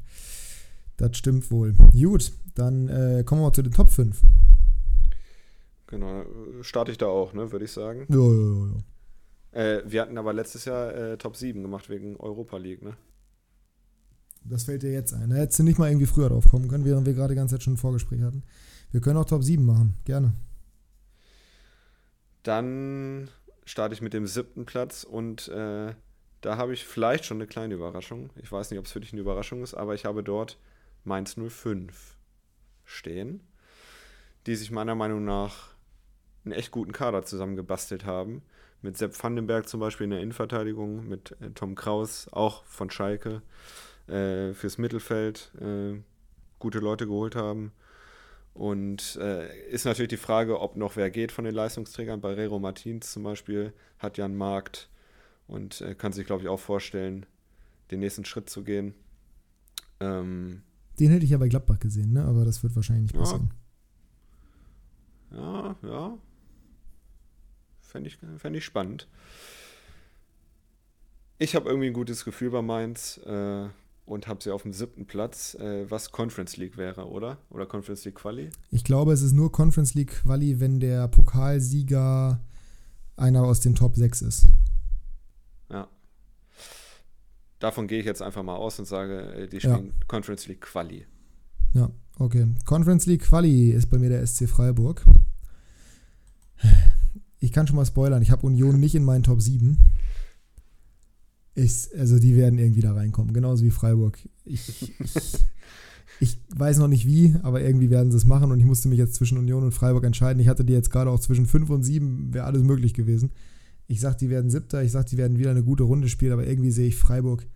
Das stimmt wohl. Gut, dann äh, kommen wir mal zu den Top 5. Genau, starte ich da auch, ne, würde ich sagen. Ja, ja, ja. Äh, wir hatten aber letztes Jahr äh, Top 7 gemacht wegen Europa League, ne? Das fällt dir jetzt ein. Da hättest du nicht mal irgendwie früher drauf kommen können, während wir gerade die ganze Zeit schon ein Vorgespräch hatten. Wir können auch Top 7 machen, gerne. Dann starte ich mit dem siebten Platz und äh, da habe ich vielleicht schon eine kleine Überraschung. Ich weiß nicht, ob es für dich eine Überraschung ist, aber ich habe dort Mainz 05 stehen, die sich meiner Meinung nach einen echt guten Kader zusammengebastelt haben. Mit Sepp Vandenberg zum Beispiel in der Innenverteidigung, mit äh, Tom Kraus, auch von Schalke, äh, fürs Mittelfeld äh, gute Leute geholt haben. Und äh, ist natürlich die Frage, ob noch wer geht von den Leistungsträgern. Barrero Martins zum Beispiel hat ja einen Markt und äh, kann sich, glaube ich, auch vorstellen, den nächsten Schritt zu gehen. Ähm, den hätte ich ja bei Gladbach gesehen, ne? aber das wird wahrscheinlich nicht passieren. Ja, ja. ja. Fände ich, fänd ich spannend. Ich habe irgendwie ein gutes Gefühl bei Mainz äh, und habe sie auf dem siebten Platz, äh, was Conference League wäre, oder? Oder Conference League Quali? Ich glaube, es ist nur Conference League Quali, wenn der Pokalsieger einer aus den Top 6 ist. Ja. Davon gehe ich jetzt einfach mal aus und sage, äh, die spielen ja. Conference League Quali. Ja, okay. Conference League Quali ist bei mir der SC Freiburg. Ich kann schon mal spoilern, ich habe Union nicht in meinen Top 7. Ich, also die werden irgendwie da reinkommen, genauso wie Freiburg. Ich, ich, ich, weiß noch nicht wie, aber irgendwie werden sie es machen und ich musste mich jetzt zwischen Union und Freiburg entscheiden. Ich hatte die jetzt gerade auch zwischen 5 und 7, wäre alles möglich gewesen. Ich sag, die werden siebter, ich sag, die werden wieder eine gute Runde spielen, aber irgendwie sehe ich Freiburg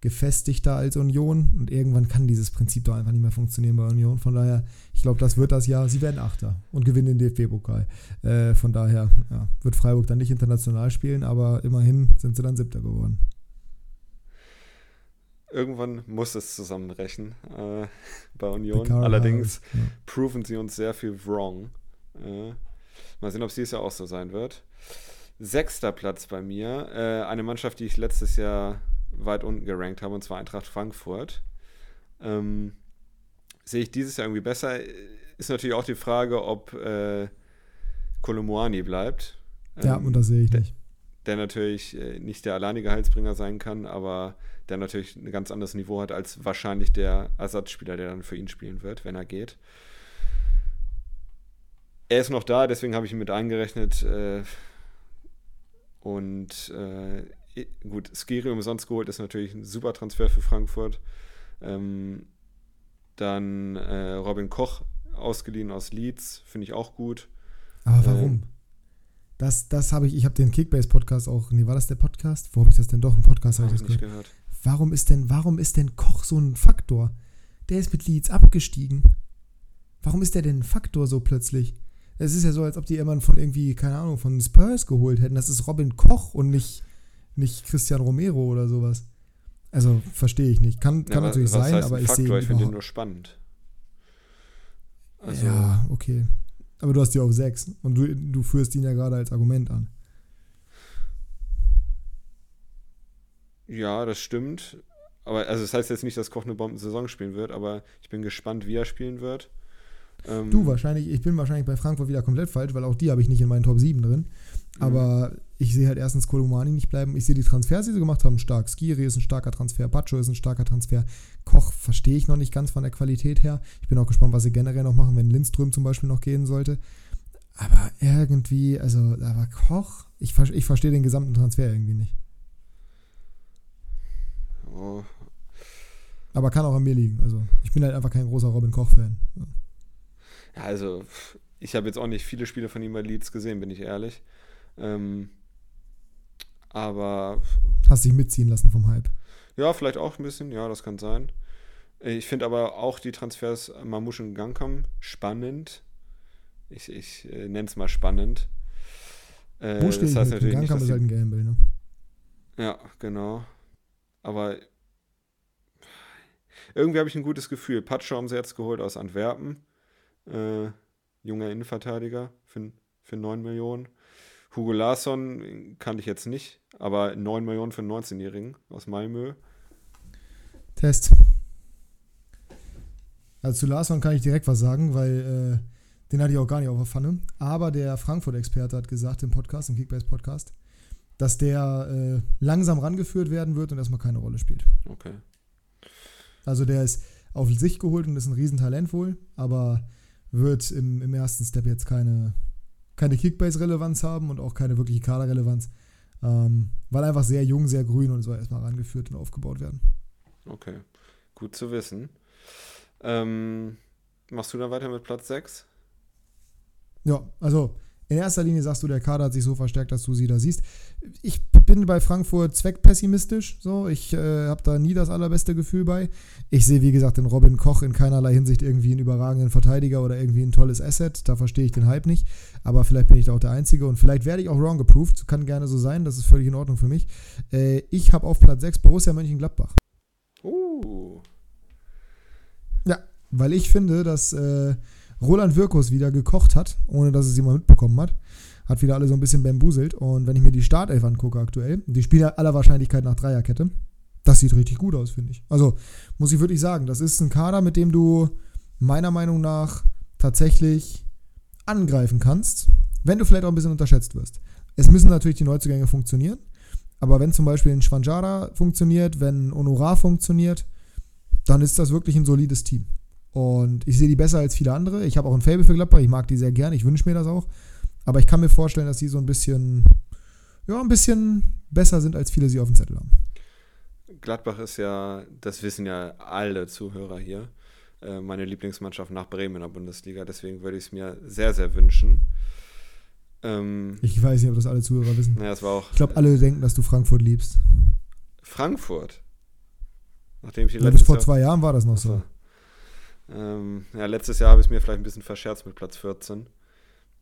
gefestigter als Union und irgendwann kann dieses Prinzip doch einfach nicht mehr funktionieren bei Union. Von daher, ich glaube, das wird das Jahr. Sie werden Achter und gewinnen den DFB-Pokal. Äh, von daher ja, wird Freiburg dann nicht international spielen, aber immerhin sind sie dann Siebter geworden. Irgendwann muss es zusammenbrechen äh, *laughs* bei Union. Allerdings ja. proven sie uns sehr viel wrong. Äh, mal sehen, ob es dieses Jahr auch so sein wird. Sechster Platz bei mir. Äh, eine Mannschaft, die ich letztes Jahr weit unten gerankt habe, und zwar Eintracht Frankfurt. Ähm, sehe ich dieses Jahr irgendwie besser? Ist natürlich auch die Frage, ob äh, Kolomoani bleibt. Ja, ähm, und das sehe ich nicht. Der, der natürlich äh, nicht der alleinige Heilsbringer sein kann, aber der natürlich ein ganz anderes Niveau hat als wahrscheinlich der Ersatzspieler, der dann für ihn spielen wird, wenn er geht. Er ist noch da, deswegen habe ich ihn mit eingerechnet. Äh, und äh, gut, Skiri umsonst geholt ist natürlich ein super Transfer für Frankfurt. Ähm, dann äh, Robin Koch ausgeliehen aus Leeds, finde ich auch gut. Aber warum? Ähm, das, das habe ich, ich habe den Kickbase-Podcast auch, nee, war das der Podcast? Wo habe ich das denn doch im Podcast habe ich das gehört? gehört? Warum ist denn, warum ist denn Koch so ein Faktor? Der ist mit Leeds abgestiegen. Warum ist der denn ein Faktor so plötzlich? Es ist ja so, als ob die jemanden von irgendwie, keine Ahnung, von Spurs geholt hätten. Das ist Robin Koch und nicht, nicht Christian Romero oder sowas. Also verstehe ich nicht. Kann, kann ja, natürlich sein, aber ich sehe. Ich finde den nur spannend. Also, ja, okay. Aber du hast die auf 6 und du, du führst ihn ja gerade als Argument an. Ja, das stimmt. Aber also das heißt jetzt nicht, dass Koch eine Bombensaison spielen wird, aber ich bin gespannt, wie er spielen wird. Ähm, du wahrscheinlich, ich bin wahrscheinlich bei Frankfurt wieder komplett falsch, weil auch die habe ich nicht in meinen Top 7 drin. Mhm. Aber ich sehe halt erstens Kolomani nicht bleiben. Ich sehe die Transfers, die sie gemacht haben, stark. Skiri ist ein starker Transfer, Pacho ist ein starker Transfer. Koch verstehe ich noch nicht ganz von der Qualität her. Ich bin auch gespannt, was sie generell noch machen, wenn Lindström zum Beispiel noch gehen sollte. Aber irgendwie, also, aber Koch, ich, ich verstehe den gesamten Transfer irgendwie nicht. Oh. Aber kann auch an mir liegen. Also, ich bin halt einfach kein großer Robin Koch-Fan. Ja, also, ich habe jetzt auch nicht viele Spiele von ihm bei Leeds gesehen, bin ich ehrlich. Ähm, aber. Hast dich mitziehen lassen vom Hype? Ja, vielleicht auch ein bisschen, ja, das kann sein. Ich finde aber auch die Transfers Mamouche und Gangkam spannend. Ich, ich äh, nenne es mal spannend. Äh, Wo das heißt natürlich Gangkam nicht, ist halt ein Gamble, ne? Ja, genau. Aber irgendwie habe ich ein gutes Gefühl. Patscho haben sie jetzt geholt aus Antwerpen. Äh, junger Innenverteidiger für, für 9 Millionen. Hugo Larsson kannte ich jetzt nicht, aber 9 Millionen für einen 19-Jährigen aus Malmö. Test. Also zu Larsson kann ich direkt was sagen, weil äh, den hatte ich auch gar nicht auf der Pfanne. Aber der Frankfurt-Experte hat gesagt im Podcast, im Kickbase-Podcast, dass der äh, langsam rangeführt werden wird und erstmal keine Rolle spielt. Okay. Also der ist auf sich geholt und ist ein Riesentalent wohl, aber wird im, im ersten Step jetzt keine, keine Kickbase-Relevanz haben und auch keine wirkliche Kader-Relevanz, ähm, weil einfach sehr jung, sehr grün und soll erstmal rangeführt und aufgebaut werden. Okay, gut zu wissen. Ähm, machst du dann weiter mit Platz 6? Ja, also in erster Linie sagst du, der Kader hat sich so verstärkt, dass du sie da siehst. Ich bin bei Frankfurt zweckpessimistisch. So, ich äh, habe da nie das allerbeste Gefühl bei. Ich sehe, wie gesagt, den Robin Koch in keinerlei Hinsicht irgendwie einen überragenden Verteidiger oder irgendwie ein tolles Asset. Da verstehe ich den Hype nicht. Aber vielleicht bin ich da auch der Einzige und vielleicht werde ich auch wrong geproved. Kann gerne so sein. Das ist völlig in Ordnung für mich. Äh, ich habe auf Platz 6 Borussia Mönchengladbach. Uh. Ja, weil ich finde, dass. Äh, Roland Wirkus wieder gekocht hat, ohne dass es jemand mitbekommen hat. Hat wieder alle so ein bisschen bambuselt. Und wenn ich mir die Startelf angucke aktuell, die spielen ja aller Wahrscheinlichkeit nach Dreierkette, das sieht richtig gut aus, finde ich. Also muss ich wirklich sagen, das ist ein Kader, mit dem du meiner Meinung nach tatsächlich angreifen kannst, wenn du vielleicht auch ein bisschen unterschätzt wirst. Es müssen natürlich die Neuzugänge funktionieren, aber wenn zum Beispiel ein Schwanjara funktioniert, wenn Honorar funktioniert, dann ist das wirklich ein solides Team. Und ich sehe die besser als viele andere. Ich habe auch ein Fable für Gladbach. Ich mag die sehr gern. Ich wünsche mir das auch. Aber ich kann mir vorstellen, dass die so ein bisschen, ja, ein bisschen besser sind, als viele sie auf dem Zettel haben. Gladbach ist ja, das wissen ja alle Zuhörer hier, äh, meine Lieblingsmannschaft nach Bremen in der Bundesliga. Deswegen würde ich es mir sehr, sehr wünschen. Ähm, ich weiß nicht, ob das alle Zuhörer wissen. Ja, das war auch, ich glaube, alle denken, dass du Frankfurt liebst. Frankfurt? Nachdem ich die ja, bis vor Jahr zwei Jahren war das noch so. Ähm, ja, letztes Jahr habe ich es mir vielleicht ein bisschen verscherzt mit Platz 14.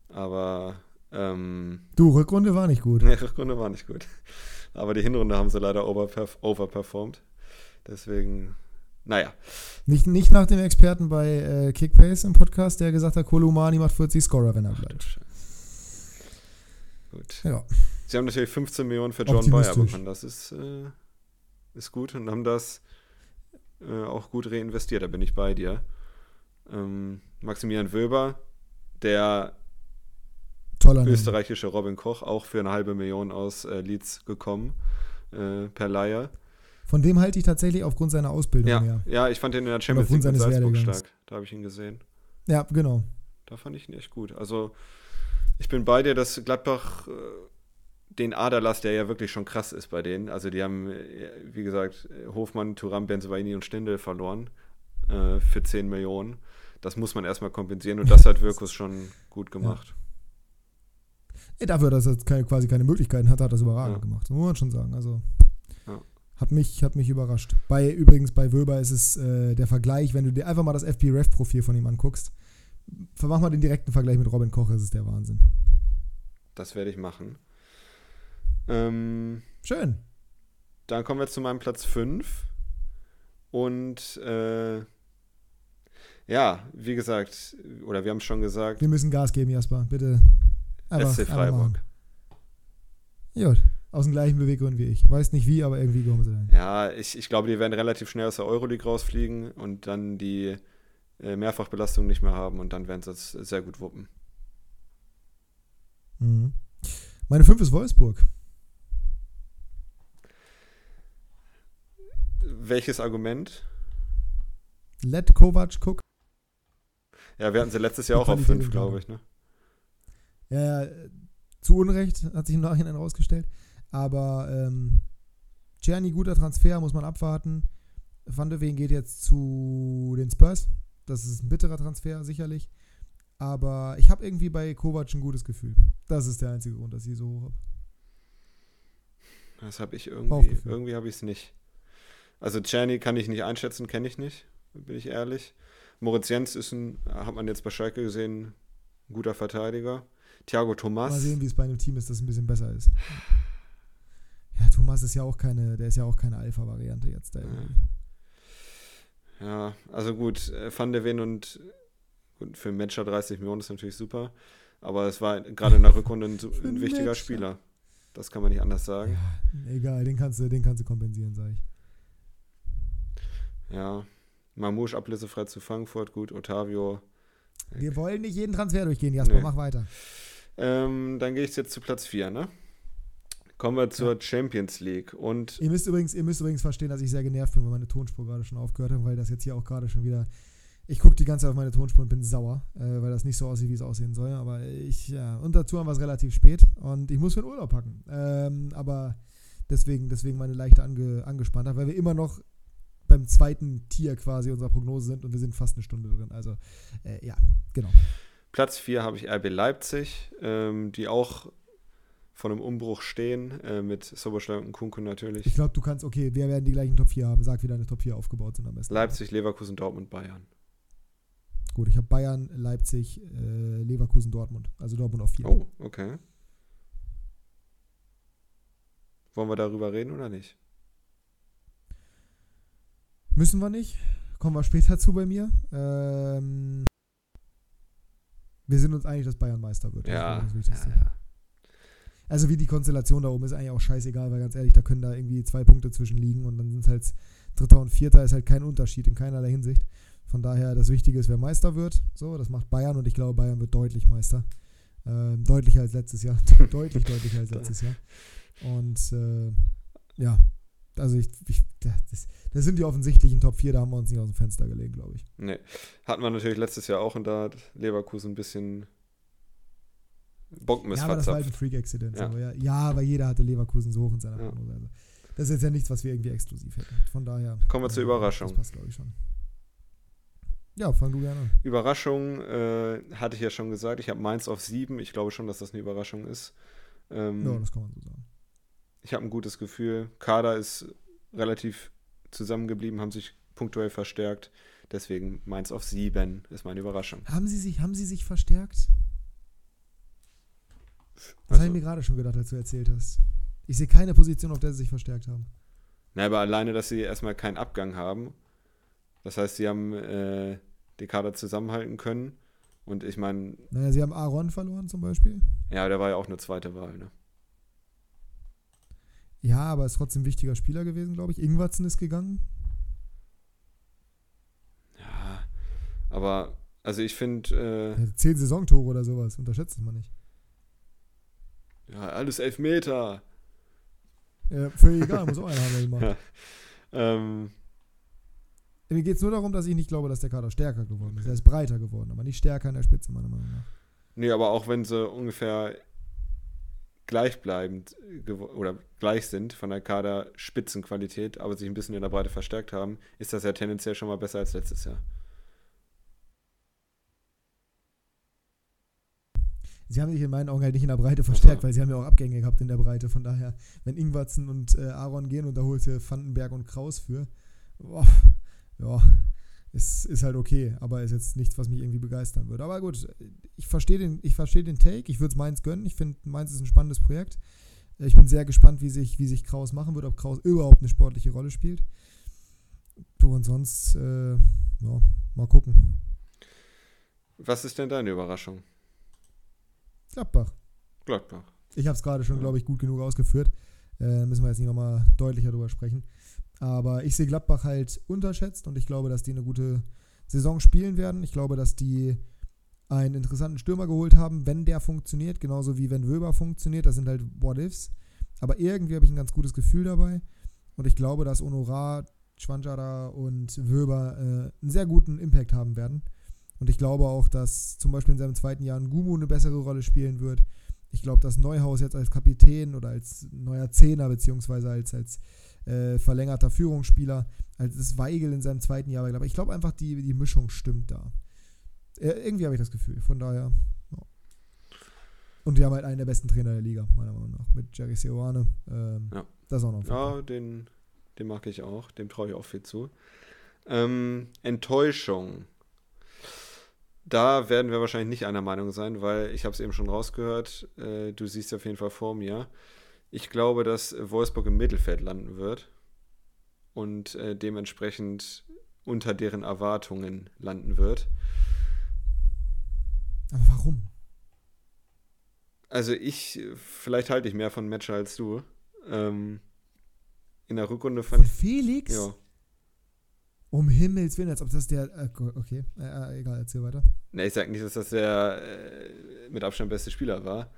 Aber. Ähm, du, Rückrunde war nicht gut. Nee, Rückrunde war nicht gut. Aber die Hinrunde haben sie leider overperf overperformed. Deswegen, naja. Nicht, nicht nach dem Experten bei äh, Kickbase im Podcast, der gesagt hat, Kolumani macht 40 Scorer, wenn er bleibt. Gut. Ja. Sie haben natürlich 15 Millionen für John Bayer bekommen. Das ist, äh, ist gut und haben das äh, auch gut reinvestiert. Da bin ich bei dir ähm, Maximilian Wöber, der Toller österreichische. Robin Koch, auch für eine halbe Million aus äh, Leeds gekommen, äh, per Leihe. Von dem halte ich tatsächlich aufgrund seiner Ausbildung ja, her. Ja, ich fand ihn in der Champions League in Salzburg stark. Da habe ich ihn gesehen. Ja, genau. Da fand ich ihn echt gut. Also, ich bin bei dir, dass Gladbach äh, den Aderlass, der ja wirklich schon krass ist bei denen. Also, die haben, äh, wie gesagt, Hofmann, Turam, Benzobaini und Stindel verloren äh, für 10 Millionen das muss man erstmal kompensieren und das hat Wirkus schon gut gemacht. Ja. Dafür, dass er keine, quasi keine Möglichkeiten hat, hat er das überragend ja. gemacht. Das muss man schon sagen. Also ja. hat, mich, hat mich überrascht. Bei, übrigens, bei Wöber ist es äh, der Vergleich, wenn du dir einfach mal das FP-Ref-Profil von ihm anguckst. Mach mal den direkten Vergleich mit Robin Koch, ist der Wahnsinn. Das werde ich machen. Ähm, Schön. Dann kommen wir zu meinem Platz 5. Und äh, ja, wie gesagt, oder wir haben schon gesagt. Wir müssen Gas geben, Jasper, bitte. Einfach, SC Freiburg. Gut, aus den gleichen Beweggründen wie ich. Weiß nicht wie, aber irgendwie kommen sie dahin. Ja, ich, ich glaube, die werden relativ schnell aus der Euroleague rausfliegen und dann die äh, Mehrfachbelastung nicht mehr haben und dann werden sie das sehr gut wuppen. Mhm. Meine 5 ist Wolfsburg. Welches Argument? Let Kovac cook. Ja, wir hatten sie letztes Jahr auch auf 5, glaube ich, ne? Ja, zu Unrecht, hat sich im Nachhinein herausgestellt. Aber ähm, Czerny, guter Transfer, muss man abwarten. Van de Ven geht jetzt zu den Spurs. Das ist ein bitterer Transfer, sicherlich. Aber ich habe irgendwie bei Kovac ein gutes Gefühl. Das ist der einzige Grund, dass ich so hoch habe. Das habe ich irgendwie. Irgendwie habe ich es nicht. Also Czerny kann ich nicht einschätzen, kenne ich nicht, bin ich ehrlich. Moritz Jens ist ein, hat man jetzt bei Schalke gesehen, ein guter Verteidiger. Thiago Thomas. Mal sehen, wie es bei einem Team ist, das ein bisschen besser ist. Ja, Thomas ist ja auch keine, der ist ja auch keine Alpha-Variante jetzt. Da ja, also gut, äh, Van der Ven und, und für Matcher 30 Millionen ist natürlich super. Aber es war gerade in der Rückrunde ein, *laughs* ein wichtiger Matcher. Spieler. Das kann man nicht anders sagen. Ja, egal, den kannst du, den kannst du kompensieren, sage ich. Ja, Mamouche ablösefrei zu Frankfurt, gut, Otavio. Wir wollen nicht jeden Transfer durchgehen, Jasper, nee. mach weiter. Ähm, dann gehe ich jetzt zu Platz 4, ne? Kommen wir zur ja. Champions League. Und ihr, müsst übrigens, ihr müsst übrigens verstehen, dass ich sehr genervt bin, weil meine Tonspur gerade schon aufgehört hat, weil das jetzt hier auch gerade schon wieder. Ich gucke die ganze Zeit auf meine Tonspur und bin sauer, äh, weil das nicht so aussieht, wie es aussehen soll. Aber ich, ja, und dazu haben wir es relativ spät und ich muss für den Urlaub packen. Ähm, aber deswegen, deswegen meine leichte Ange, Angespanntheit, weil wir immer noch beim zweiten Tier quasi unserer Prognose sind und wir sind fast eine Stunde drin. Also, äh, ja, genau. Platz 4 habe ich RB Leipzig, ähm, die auch von einem Umbruch stehen, äh, mit Soboschlei und Kunku natürlich. Ich glaube, du kannst, okay, wir werden die gleichen Top 4 haben. Sag, wie deine Top 4 aufgebaut sind am besten. Leipzig, Leverkusen, Dortmund, Bayern. Gut, ich habe Bayern, Leipzig, äh, Leverkusen, Dortmund. Also Dortmund auf 4. Oh, okay. Wollen wir darüber reden oder nicht? Müssen wir nicht. Kommen wir später zu bei mir. Ähm, wir sind uns einig, dass Bayern Meister wird. Ja, ja, ja. Also wie die Konstellation da oben ist eigentlich auch scheißegal, weil ganz ehrlich, da können da irgendwie zwei Punkte zwischen liegen und dann sind es halt Dritter und Vierter ist halt kein Unterschied in keinerlei Hinsicht. Von daher, das Wichtige ist, wer Meister wird. So, das macht Bayern und ich glaube, Bayern wird deutlich Meister. Ähm, deutlicher als letztes Jahr. *laughs* deutlich, deutlicher als letztes Jahr. Und äh, ja, also ich, ich das, das, sind die offensichtlichen Top 4, da haben wir uns nicht aus dem Fenster gelegt, glaube ich. Nee. Hatten wir natürlich letztes Jahr auch und da hat Leverkusen ein bisschen Bockmist Ja, aber das war halt ein Freak-Accident. Ja. Ja. ja, aber jeder hatte Leverkusen so hoch in seiner ja. Also, das ist jetzt ja nichts, was wir irgendwie exklusiv hätten. Von daher. Kommen wir zur Überraschung. Das passt, glaube ich, schon. Ja, fang du gerne an. Überraschung äh, hatte ich ja schon gesagt. Ich habe Mainz auf 7. Ich glaube schon, dass das eine Überraschung ist. Ähm, ja, das kann man so sagen. Ich habe ein gutes Gefühl. Kader ist relativ zusammengeblieben, haben sich punktuell verstärkt. Deswegen Mainz auf 7 ist meine Überraschung. Haben sie sich, haben sie sich verstärkt? Das also, habe ich mir gerade schon gedacht, als du erzählt hast. Ich sehe keine Position, auf der sie sich verstärkt haben. Na, aber alleine, dass sie erstmal keinen Abgang haben. Das heißt, sie haben äh, die Kader zusammenhalten können. Und ich meine. Naja, sie haben Aaron verloren zum Beispiel. Ja, der war ja auch eine zweite Wahl, ne? Ja, aber ist trotzdem ein wichtiger Spieler gewesen, glaube ich. Ingwatzen ist gegangen. Ja, aber also ich finde. Äh, zehn Saisontore oder sowas, unterschätzt man nicht. Ja, alles Elfmeter. Ja, völlig egal, muss auch einer haben, gemacht. *laughs* Ja. Ähm, Mir geht es nur darum, dass ich nicht glaube, dass der Kader stärker geworden ist. Er ist breiter geworden, aber nicht stärker in der Spitze, meiner Meinung nach. Nee, aber auch wenn sie ungefähr gleichbleibend oder gleich sind von der Kader-Spitzenqualität, aber sich ein bisschen in der Breite verstärkt haben, ist das ja tendenziell schon mal besser als letztes Jahr. Sie haben sich in meinen Augen halt nicht in der Breite verstärkt, weil sie haben ja auch Abgänge gehabt in der Breite. Von daher, wenn Ingwatzen und äh, Aaron gehen und da holst du Vandenberg und Kraus für, boah, ja, ist, ist halt okay, aber ist jetzt nichts, was mich irgendwie begeistern würde. Aber gut, ich verstehe den, ich verstehe den Take, ich würde es Mainz gönnen. Ich finde, Mainz ist ein spannendes Projekt. Ich bin sehr gespannt, wie sich, wie sich Kraus machen wird, ob Kraus überhaupt eine sportliche Rolle spielt. Du und sonst, äh, ja, mal gucken. Was ist denn deine Überraschung? Gladbach. Gladbach. Ich habe es gerade schon, glaube ich, gut genug ausgeführt. Äh, müssen wir jetzt nicht nochmal deutlicher drüber sprechen. Aber ich sehe Gladbach halt unterschätzt und ich glaube, dass die eine gute Saison spielen werden. Ich glaube, dass die einen interessanten Stürmer geholt haben, wenn der funktioniert, genauso wie wenn Wöber funktioniert. Das sind halt What-Ifs. Aber irgendwie habe ich ein ganz gutes Gefühl dabei. Und ich glaube, dass Honorar, Schwanjara und Wöber äh, einen sehr guten Impact haben werden. Und ich glaube auch, dass zum Beispiel in seinem zweiten Jahr ein Gumu eine bessere Rolle spielen wird. Ich glaube, dass Neuhaus jetzt als Kapitän oder als neuer Zehner beziehungsweise als, als äh, verlängerter Führungsspieler, als ist Weigel in seinem zweiten Jahr. Aber ich glaube einfach, die, die Mischung stimmt da. Äh, irgendwie habe ich das Gefühl. Von daher. Ja. Und die haben halt einen der besten Trainer der Liga, meiner Meinung nach. Mit Jerry Seoane. Ähm, ja. Das ist auch noch. Ja, den, den mag ich auch. Dem traue ich auch viel zu. Ähm, Enttäuschung. Da werden wir wahrscheinlich nicht einer Meinung sein, weil ich habe es eben schon rausgehört. Äh, du siehst auf jeden Fall vor mir. Ich glaube, dass Wolfsburg im Mittelfeld landen wird und äh, dementsprechend unter deren Erwartungen landen wird. Aber warum? Also ich, vielleicht halte ich mehr von Matcher als du. Ähm, in der Rückrunde fand von Felix? Ja. Um Himmels Willen, als ob das der. Äh, okay, äh, äh, egal, erzähl weiter. Ne, ich sag nicht, dass das der äh, mit Abstand beste Spieler war.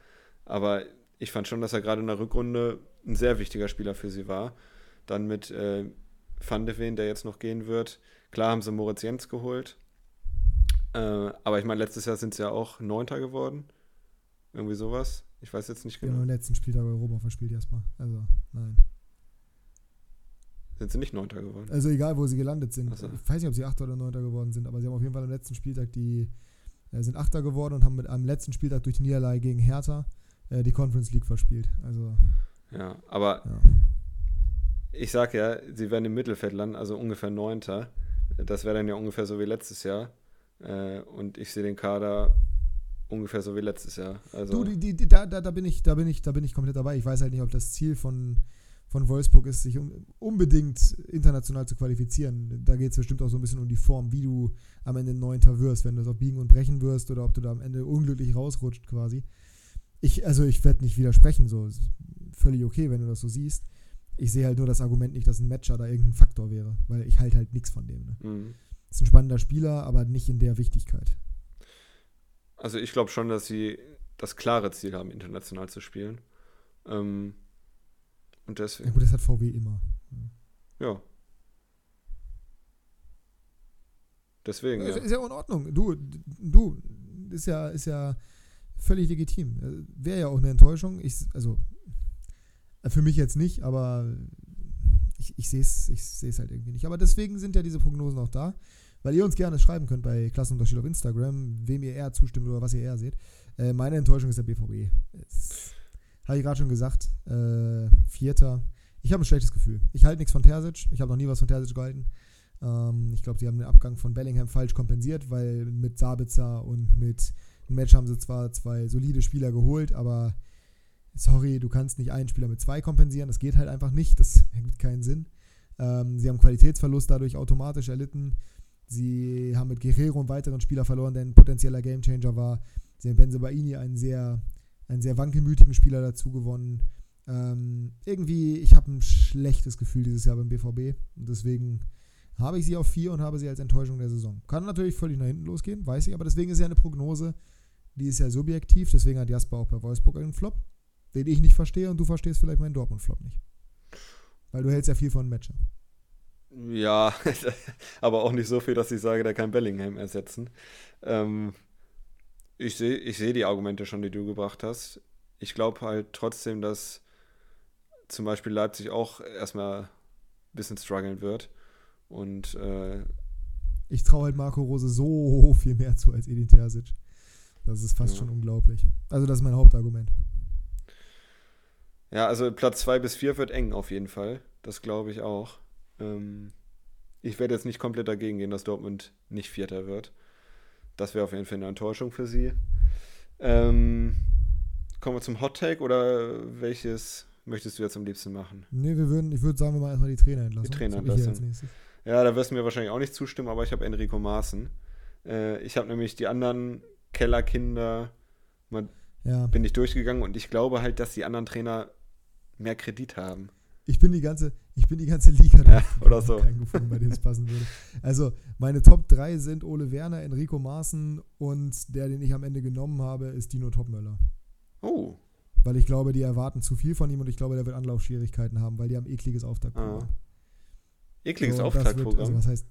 Aber ich fand schon, dass er gerade in der Rückrunde ein sehr wichtiger Spieler für sie war. Dann mit äh, Van de Ven, der jetzt noch gehen wird. Klar haben sie Moritz Jens geholt. Äh, aber ich meine, letztes Jahr sind sie ja auch Neunter geworden. Irgendwie sowas. Ich weiß jetzt nicht genau. Ja, im letzten Spieltag Europa verspielt erstmal. Also, nein. Sind sie nicht Neunter geworden? Also egal, wo sie gelandet sind. So. Ich weiß nicht, ob sie Achter oder Neunter geworden sind, aber sie haben auf jeden Fall am letzten Spieltag die äh, sind Achter geworden und haben mit einem letzten Spieltag durch die Niederlage gegen Hertha äh, die Conference League verspielt. Also. Ja, aber ja. ich sag ja, sie werden im Mittelfeld landen, also ungefähr Neunter. Das wäre dann ja ungefähr so wie letztes Jahr. Äh, und ich sehe den Kader ungefähr so wie letztes Jahr. Also du, die, die, da, da, da, bin ich, da, bin ich, da bin ich komplett dabei. Ich weiß halt nicht, ob das Ziel von, von Wolfsburg ist, sich unbedingt international zu qualifizieren. Da geht es bestimmt auch so ein bisschen um die Form, wie du am Ende Neunter wirst, wenn du es auf Biegen und Brechen wirst oder ob du da am Ende unglücklich rausrutscht quasi ich, also ich werde nicht widersprechen, so völlig okay, wenn du das so siehst. Ich sehe halt nur das Argument nicht, dass ein Matcher da irgendein Faktor wäre, weil ich halte halt nichts von dem. Ne? Mhm. Ist ein spannender Spieler, aber nicht in der Wichtigkeit. Also ich glaube schon, dass sie das klare Ziel haben, international zu spielen. Ähm, und deswegen. Ja gut, das hat VW immer. Ja. Deswegen. Ist ja. ist ja in Ordnung. Du, du, ist ja, ist ja völlig legitim. Äh, Wäre ja auch eine Enttäuschung. Ich, also äh, für mich jetzt nicht, aber ich, ich sehe es ich halt irgendwie nicht. Aber deswegen sind ja diese Prognosen auch da, weil ihr uns gerne schreiben könnt bei Klassenunterschied auf Instagram, wem ihr eher zustimmt oder was ihr eher seht. Äh, meine Enttäuschung ist der BVB. Habe ich gerade schon gesagt. Äh, Vierter. Ich habe ein schlechtes Gefühl. Ich halte nichts von Terzic. Ich habe noch nie was von Terzic gehalten. Ähm, ich glaube, sie haben den Abgang von Bellingham falsch kompensiert, weil mit Sabitzer und mit im Match haben sie zwar zwei solide Spieler geholt, aber sorry, du kannst nicht einen Spieler mit zwei kompensieren. Das geht halt einfach nicht. Das *laughs* ergibt keinen Sinn. Ähm, sie haben Qualitätsverlust dadurch automatisch erlitten. Sie haben mit Guerrero einen weiteren Spieler verloren, der ein potenzieller Gamechanger war. Sie haben Benzebaini einen sehr, einen sehr wankelmütigen Spieler dazu gewonnen. Ähm, irgendwie, ich habe ein schlechtes Gefühl dieses Jahr beim BVB. Und deswegen habe ich sie auf vier und habe sie als Enttäuschung der Saison. Kann natürlich völlig nach hinten losgehen, weiß ich, aber deswegen ist ja eine Prognose die ist ja subjektiv, deswegen hat Jasper auch bei Wolfsburg einen Flop, den ich nicht verstehe und du verstehst vielleicht meinen Dortmund-Flop nicht. Weil du hältst ja viel von Matcher. Ja, *laughs* aber auch nicht so viel, dass ich sage, der kann Bellingham ersetzen. Ähm, ich sehe ich seh die Argumente schon, die du gebracht hast. Ich glaube halt trotzdem, dass zum Beispiel Leipzig auch erstmal ein bisschen strugglen wird. Und äh, ich traue halt Marco Rose so viel mehr zu als Edin Terzic. Das ist fast ja. schon unglaublich. Also das ist mein Hauptargument. Ja, also Platz 2 bis 4 wird eng auf jeden Fall. Das glaube ich auch. Ähm, ich werde jetzt nicht komplett dagegen gehen, dass Dortmund nicht Vierter wird. Das wäre auf jeden Fall eine Enttäuschung für sie. Ähm, kommen wir zum Hot Take oder welches möchtest du jetzt am liebsten machen? Nee, wir würden, ich würde sagen, wir machen erstmal die Trainer entlassen. Die Trainer entlassen. Ja, da wirst du mir wahrscheinlich auch nicht zustimmen, aber ich habe Enrico Maaßen. Äh, ich habe nämlich die anderen Kellerkinder mal ja. bin ich durchgegangen und ich glaube halt, dass die anderen Trainer mehr Kredit haben. Ich bin die ganze, ich bin die ganze Liga ja, oder so. Keinen gefunden, bei dem es passen würde. Also meine Top 3 sind Ole Werner, Enrico Maaßen und der, den ich am Ende genommen habe, ist Dino Topmöller. Oh. Weil ich glaube, die erwarten zu viel von ihm und ich glaube, der wird Anlaufschwierigkeiten haben, weil die haben ekliges Auftaktprogramm. Ah. Ekliges so, Auftaktprogramm? Also was heißt,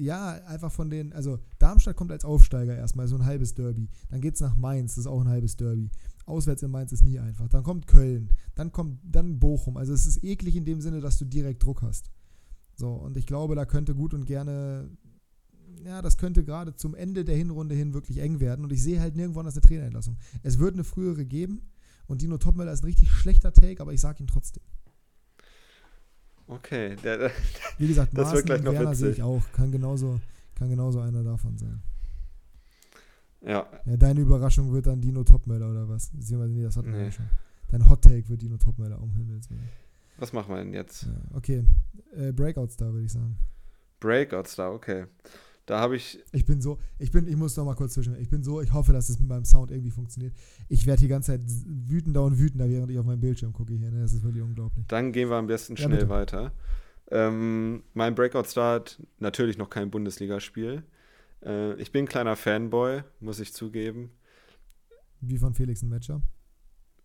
ja, einfach von den, also Darmstadt kommt als Aufsteiger erstmal, so ein halbes Derby. Dann geht es nach Mainz, das ist auch ein halbes Derby. Auswärts in Mainz ist nie einfach. Dann kommt Köln, dann kommt dann Bochum. Also es ist eklig in dem Sinne, dass du direkt Druck hast. So, und ich glaube, da könnte gut und gerne, ja, das könnte gerade zum Ende der Hinrunde hin wirklich eng werden. Und ich sehe halt nirgendwo anders eine Trainerentlassung. Es wird eine frühere geben und Dino Topmöller ist ein richtig schlechter Take, aber ich sage ihn trotzdem. Okay, der, der, wie gesagt, das wird gleich noch Werner sehe ich auch. Kann genauso, kann genauso einer davon sein. Ja. ja. Deine Überraschung wird dann Dino Topmelder oder was? Beziehungsweise, nee, das hatten nee. wir ja schon. Dein Hot Take wird Dino Topmelder, um Himmels Willen. Was machen wir denn jetzt? Ja, okay. Äh, Breakout Star, würde ich sagen. Breakout Star, okay. Da habe ich. Ich bin so, ich bin, ich muss noch mal kurz zwischen. Ich bin so, ich hoffe, dass es mit meinem Sound irgendwie funktioniert. Ich werde die ganze Zeit wütender und wütender, während ich auf meinem Bildschirm gucke hier. Ne? Das ist wirklich unglaublich. Dann gehen wir am besten schnell ja, weiter. Ähm, mein Breakout-Start, natürlich noch kein Bundesligaspiel. Äh, ich bin ein kleiner Fanboy, muss ich zugeben. Wie von Felix ein Matcher?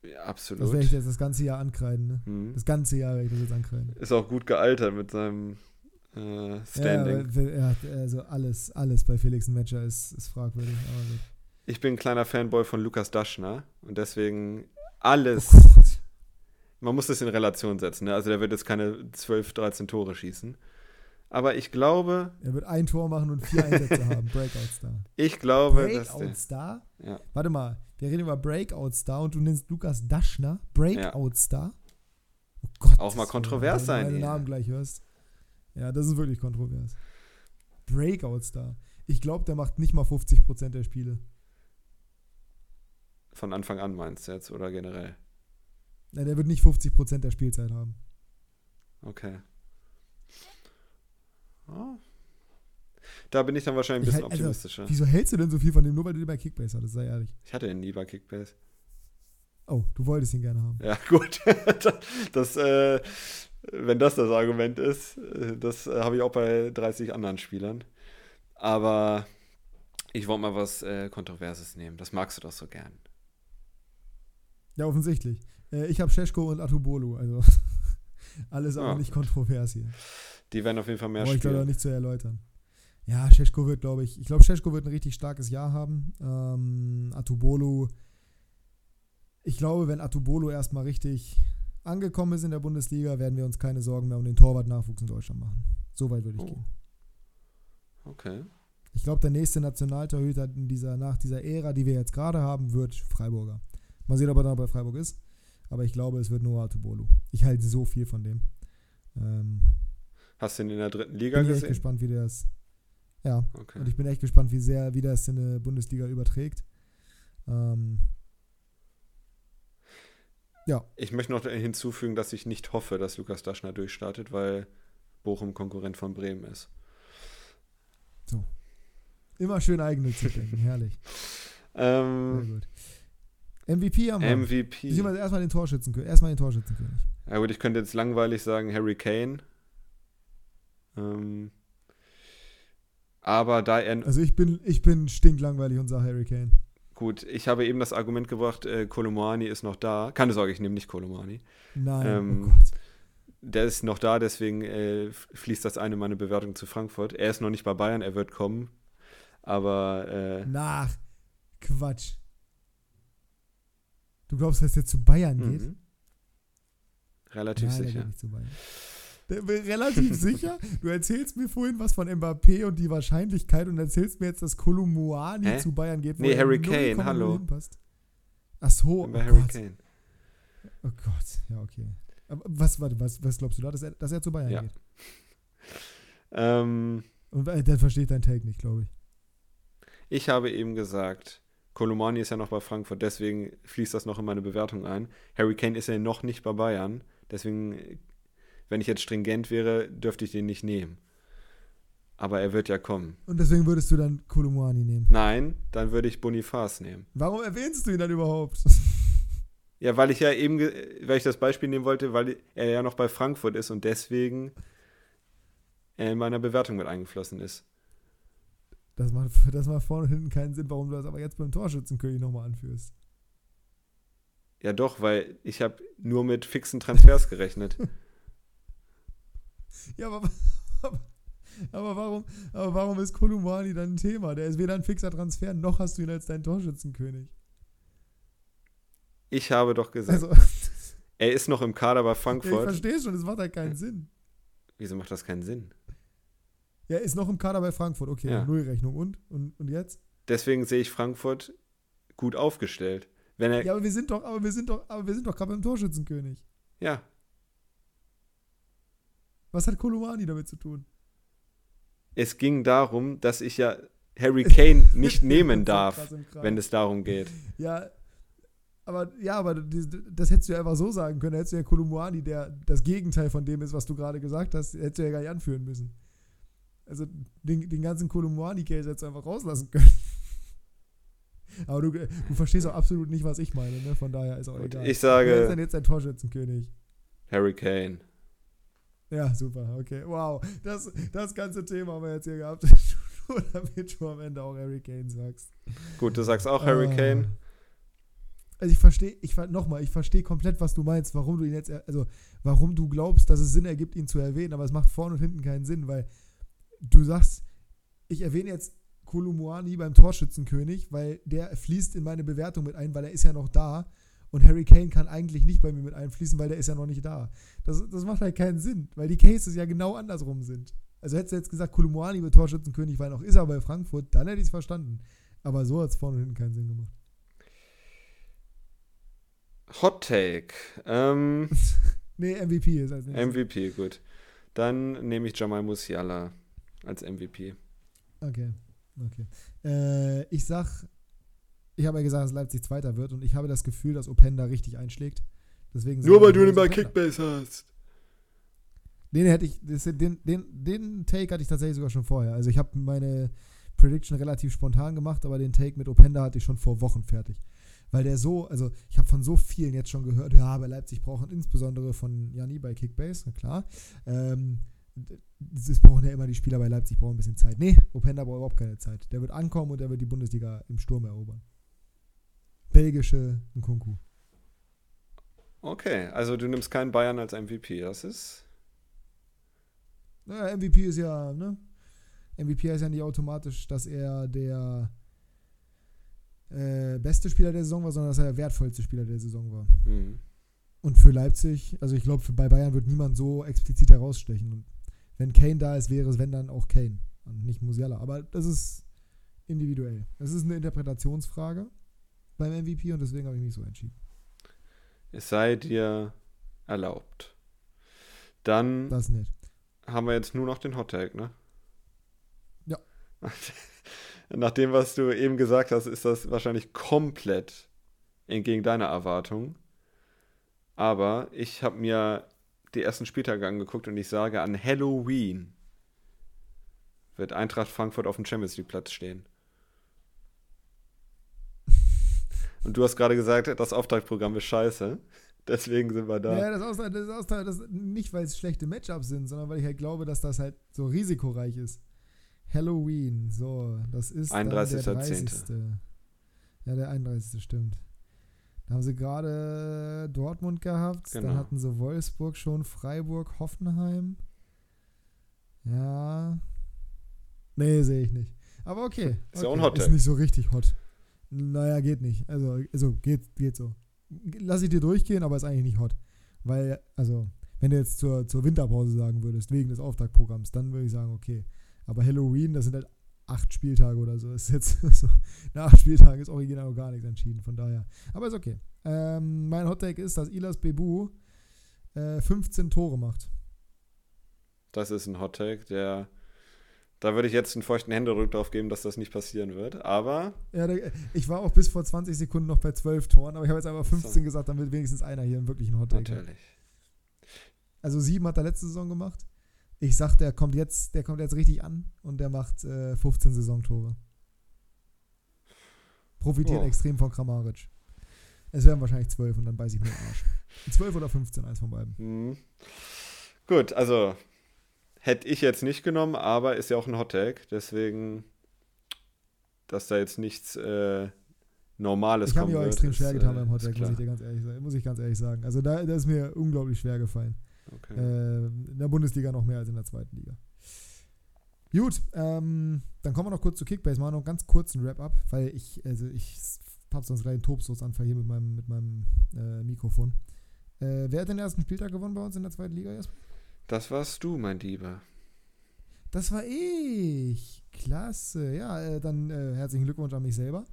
Ja, absolut. Das werde ich jetzt das ganze Jahr ankreiden. Ne? Mhm. Das ganze Jahr werde ich das jetzt ankreiden. Ist auch gut gealtert mit seinem äh, Standing. Ja, ja, also alles, alles bei Felix Matcher ist, ist fragwürdig. ich bin ein kleiner Fanboy von Lukas Daschner und deswegen alles. Oh man muss das in Relation setzen. Ne? Also der wird jetzt keine 12, 13 Tore schießen. Aber ich glaube. Er wird ein Tor machen und vier Einsätze *laughs* haben. Breakout Star. Ich glaube. Breakout Star? Ja. Warte mal, wir reden über Breakout Star und du nennst Lukas Daschner Breakout ja. Star? Oh Gott. Auch mal kontrovers sein. Wenn du den Namen gleich hörst. Ja, das ist wirklich kontrovers. Breakout-Star. Ich glaube, der macht nicht mal 50% der Spiele. Von Anfang an meinst du jetzt oder generell? Ja, der wird nicht 50% der Spielzeit haben. Okay. Oh. Da bin ich dann wahrscheinlich ein bisschen halt, also, optimistischer. Wieso hältst du denn so viel von dem, nur weil du den bei Kickbase hattest, sei ehrlich. Ich hatte ihn nie bei Kickbase. Oh, du wolltest ihn gerne haben. Ja, *laughs* gut. das, äh, wenn das das Argument ist, äh, das äh, habe ich auch bei 30 anderen Spielern. Aber ich wollte mal was äh, Kontroverses nehmen. Das magst du doch so gern. Ja, offensichtlich. Äh, ich habe Scheschko und Atubolu, also *laughs* alles aber ja. nicht kontrovers hier. Die werden auf jeden Fall mehr Brauche ich glaube nicht zu erläutern. Ja, Scheschko wird, glaube ich, ich glaube, Scheschko wird ein richtig starkes Jahr haben. Ähm, Atubolu, ich glaube, wenn Atubolo erstmal richtig angekommen ist in der Bundesliga, werden wir uns keine Sorgen mehr um den Torwart-Nachwuchs in Deutschland machen. So weit würde ich oh. gehen. Okay. Ich glaube, der nächste Nationaltorhüter in dieser, nach dieser Ära, die wir jetzt gerade haben, wird Freiburger. Mal sehen, ob er dann bei Freiburg ist. Aber ich glaube, es wird Noah Atubolu. Ich halte so viel von dem. Ähm, Hast du ihn in der dritten Liga bin gesehen? Ich bin echt gespannt, wie der es. Ja. Okay. Und ich bin echt gespannt, wie sehr, wie der es in der Bundesliga überträgt. Ähm, ja. Ich möchte noch hinzufügen, dass ich nicht hoffe, dass Lukas Daschner durchstartet, weil Bochum Konkurrent von Bremen ist. So. Immer schön eigennützig denken, *laughs* herrlich. Ähm, Sehr gut. MVP haben wir. MVP. Beziehungsweise erstmal den Torschützenkönig. Erstmal den Torschützenkönig. Ja gut, ich könnte jetzt langweilig sagen Harry Kane. Ähm, aber da er. Also ich bin, ich bin stinklangweilig und sage Harry Kane. Gut, ich habe eben das Argument gebracht, äh, Kolomani ist noch da. Keine Sorge, ich nehme nicht Kolomani. Nein, ähm, oh. Der ist noch da, deswegen äh, fließt das eine meine Bewertung zu Frankfurt. Er ist noch nicht bei Bayern, er wird kommen. Aber. Äh, Nach. Quatsch. Du glaubst, dass er zu Bayern geht? Mhm. Relativ Nein, sicher. Relativ *laughs* sicher. Du erzählst mir vorhin was von Mbappé und die Wahrscheinlichkeit und erzählst mir jetzt, dass Kolumuani Hä? zu Bayern geht. Nee, Harry Kane, hallo. Ach so, oh Harry Gott. Kane. Oh Gott, ja, okay. Aber was, warte, was, was glaubst du da, dass er, dass er zu Bayern ja. geht? Ähm, Und äh, der versteht dein Take nicht, glaube ich. Ich habe eben gesagt, Kolomani ist ja noch bei Frankfurt, deswegen fließt das noch in meine Bewertung ein. Harry Kane ist ja noch nicht bei Bayern, deswegen, wenn ich jetzt stringent wäre, dürfte ich den nicht nehmen. Aber er wird ja kommen. Und deswegen würdest du dann Kolomani nehmen? Nein, dann würde ich Bonifaz nehmen. Warum erwähnst du ihn dann überhaupt? *laughs* Ja, weil ich ja eben, weil ich das Beispiel nehmen wollte, weil er ja noch bei Frankfurt ist und deswegen er in meiner Bewertung mit eingeflossen ist. Das macht, *laughs* das macht vorne und hinten keinen Sinn, warum du das aber jetzt beim Torschützenkönig nochmal anführst. Ja doch, weil ich habe nur mit fixen Transfers gerechnet. *laughs* *laughs* ja, aber, aber, aber, warum, aber warum ist Kolumani dann ein Thema? Der ist weder ein fixer Transfer, noch hast du ihn als deinen Torschützenkönig. Ich habe doch gesagt, also, *laughs* er ist noch im Kader bei Frankfurt. Ich verstehe schon, das macht halt keinen Sinn. Wieso macht das keinen Sinn? Ja, ist noch im Kader bei Frankfurt. Okay, ja. Nullrechnung. Und? und? Und jetzt? Deswegen sehe ich Frankfurt gut aufgestellt. Wenn er ja, aber wir sind doch, aber wir sind doch, aber wir sind doch gerade beim Torschützenkönig. Ja. Was hat Kolumani damit zu tun? Es ging darum, dass ich ja Harry *laughs* Kane nicht nehmen darf, wenn es darum geht. Ja, aber ja, aber das, hättest du ja einfach so sagen können. Da hättest du ja Kolumani, der das Gegenteil von dem ist, was du gerade gesagt hast, hättest du ja gar nicht anführen müssen. Also den, den ganzen Kolumani-Case hättest du einfach rauslassen können. *laughs* Aber du, du verstehst auch absolut nicht, was ich meine, ne? Von daher ist auch Und egal. Ich sage. Wer ist denn jetzt ein Torschützenkönig? Harry Kane. Ja, super, okay. Wow. Das, das ganze Thema haben wir jetzt hier gehabt. *laughs* Nur damit du am Ende auch Harry Kane sagst. Gut, du sagst auch Harry uh, Kane. Also ich verstehe, ich nochmal, ich verstehe komplett, was du meinst, warum du ihn jetzt, also warum du glaubst, dass es Sinn ergibt, ihn zu erwähnen, aber es macht vorne und hinten keinen Sinn, weil du sagst, ich erwähne jetzt Kolumuani beim Torschützenkönig, weil der fließt in meine Bewertung mit ein, weil er ist ja noch da. Und Harry Kane kann eigentlich nicht bei mir mit einfließen, weil der ist ja noch nicht da. Das, das macht halt keinen Sinn, weil die Cases ja genau andersrum sind. Also hättest du jetzt gesagt, Kolumuani wird Torschützenkönig, weil noch ist er bei Frankfurt, dann hätte ich es verstanden. Aber so hat es vorne und hinten keinen Sinn gemacht. Hot Take. Ähm, *laughs* nee, MVP ist als nächstes. MVP, gut. Dann nehme ich Jamal Musiala als MVP. Okay, okay. Äh, ich sag, ich habe ja gesagt, dass Leipzig Zweiter wird und ich habe das Gefühl, dass Openda richtig einschlägt. Deswegen Nur weil du ihn bei Kickbase hast. Den hätte ich, den, den, den Take hatte ich tatsächlich sogar schon vorher. Also ich habe meine Prediction relativ spontan gemacht, aber den Take mit Openda hatte ich schon vor Wochen fertig. Weil der so, also ich habe von so vielen jetzt schon gehört, ja, aber Leipzig brauchen insbesondere von Jani bei Kickbase, na klar. Ähm, es brauchen ja immer die Spieler bei Leipzig, brauchen ein bisschen Zeit. Nee, Openda braucht überhaupt keine Zeit. Der wird ankommen und der wird die Bundesliga im Sturm erobern. Belgische Nkunku. Okay, also du nimmst keinen Bayern als MVP, das ist. Naja, MVP ist ja, ne? MVP heißt ja nicht automatisch, dass er der äh, beste Spieler der Saison war, sondern dass er der wertvollste Spieler der Saison war. Mhm. Und für Leipzig, also ich glaube, bei Bayern wird niemand so explizit herausstechen. Und wenn Kane da ist, wäre es, wenn dann auch Kane und nicht Musiala. Aber das ist individuell. Das ist eine Interpretationsfrage beim MVP und deswegen habe ich mich so entschieden. Es sei dir erlaubt. Dann das nicht. haben wir jetzt nur noch den Hottag, ne? Ja. *laughs* Nach dem, was du eben gesagt hast, ist das wahrscheinlich komplett entgegen deiner Erwartung. Aber ich habe mir die ersten Spieltage angeguckt und ich sage, an Halloween wird Eintracht Frankfurt auf dem Champions League Platz stehen. Und du hast gerade gesagt, das Auftaktprogramm ist scheiße. Deswegen sind wir da. Ja, das ist, das ist, das ist nicht, weil es schlechte Matchups sind, sondern weil ich halt glaube, dass das halt so risikoreich ist. Halloween, so, das ist 31. der 30. Ja, der 31. stimmt. Da haben sie gerade Dortmund gehabt, genau. dann hatten sie Wolfsburg schon, Freiburg, Hoffenheim. Ja. Nee, sehe ich nicht. Aber okay. Ist okay. ja auch ein Hot Ist nicht so richtig hot. Naja, geht nicht. Also, also geht, geht so. Lass ich dir durchgehen, aber ist eigentlich nicht hot. Weil, also, wenn du jetzt zur, zur Winterpause sagen würdest, wegen des Auftaktprogramms, dann würde ich sagen, okay. Aber Halloween, das sind halt acht Spieltage oder so. Ist jetzt *laughs* so, nach acht Spieltagen ist original gar nichts entschieden, von daher. Aber ist okay. Ähm, mein Hottake ist, dass Ilas Bebu äh, 15 Tore macht. Das ist ein Hottake, der Da würde ich jetzt einen feuchten Händedruck drauf geben, dass das nicht passieren wird. Aber. Ja, ich war auch bis vor 20 Sekunden noch bei 12 Toren, aber ich habe jetzt aber 15 so. gesagt, dann wird wenigstens einer hier einen wirklichen Hot Natürlich. Also sieben hat er letzte Saison gemacht. Ich sag, der kommt jetzt, der kommt jetzt richtig an und der macht äh, 15 Saisontore. Profitiert oh. extrem von Kramaric. Es werden wahrscheinlich 12 und dann beiß ich mir den Arsch. *laughs* 12 oder 15, eins von beiden. Mhm. Gut, also hätte ich jetzt nicht genommen, aber ist ja auch ein Hottag, deswegen, dass da jetzt nichts äh, Normales ich kommt. Ich habe mir auch extrem schwer getan äh, beim Hottag, muss ich dir ganz ehrlich sagen. Muss ich ganz ehrlich sagen. Also da, da ist mir unglaublich schwer gefallen. Okay. Äh, in der Bundesliga noch mehr als in der zweiten Liga. Gut, ähm, dann kommen wir noch kurz zu Kickbase. Machen noch einen ganz kurzen Wrap-up, weil ich, also ich habe sonst gleich einen Tobstoßanfall hier mit meinem, mit meinem äh, Mikrofon. Äh, wer hat den ersten Spieltag gewonnen bei uns in der zweiten Liga erstmal? Das warst du, mein Lieber. Das war ich. Klasse. Ja, äh, dann äh, herzlichen Glückwunsch an mich selber.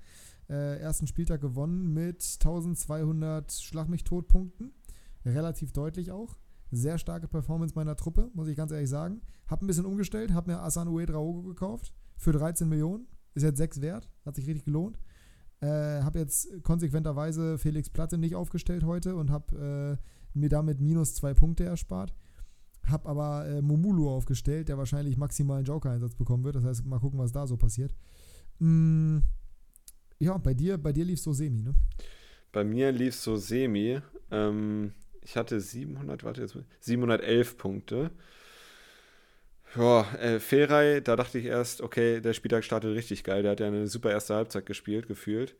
Äh, ersten Spieltag gewonnen mit 1200 Schlag mich tot Punkten. Relativ deutlich auch. Sehr starke Performance meiner Truppe, muss ich ganz ehrlich sagen. Hab ein bisschen umgestellt, hab mir Asan Uedraogo gekauft für 13 Millionen. Ist jetzt 6 wert, hat sich richtig gelohnt. Äh, habe jetzt konsequenterweise Felix Platte nicht aufgestellt heute und habe äh, mir damit minus 2 Punkte erspart. Hab aber äh, Momulu aufgestellt, der wahrscheinlich maximalen Joker-Einsatz bekommen wird. Das heißt, mal gucken, was da so passiert. Mm, ja, bei dir, bei dir lief es so semi, ne? Bei mir lief es so semi. Ähm, ich hatte 700, warte jetzt, 711 Punkte. Ja, äh, Feray, da dachte ich erst, okay, der Spieltag startet richtig geil. Der hat ja eine super erste Halbzeit gespielt, gefühlt.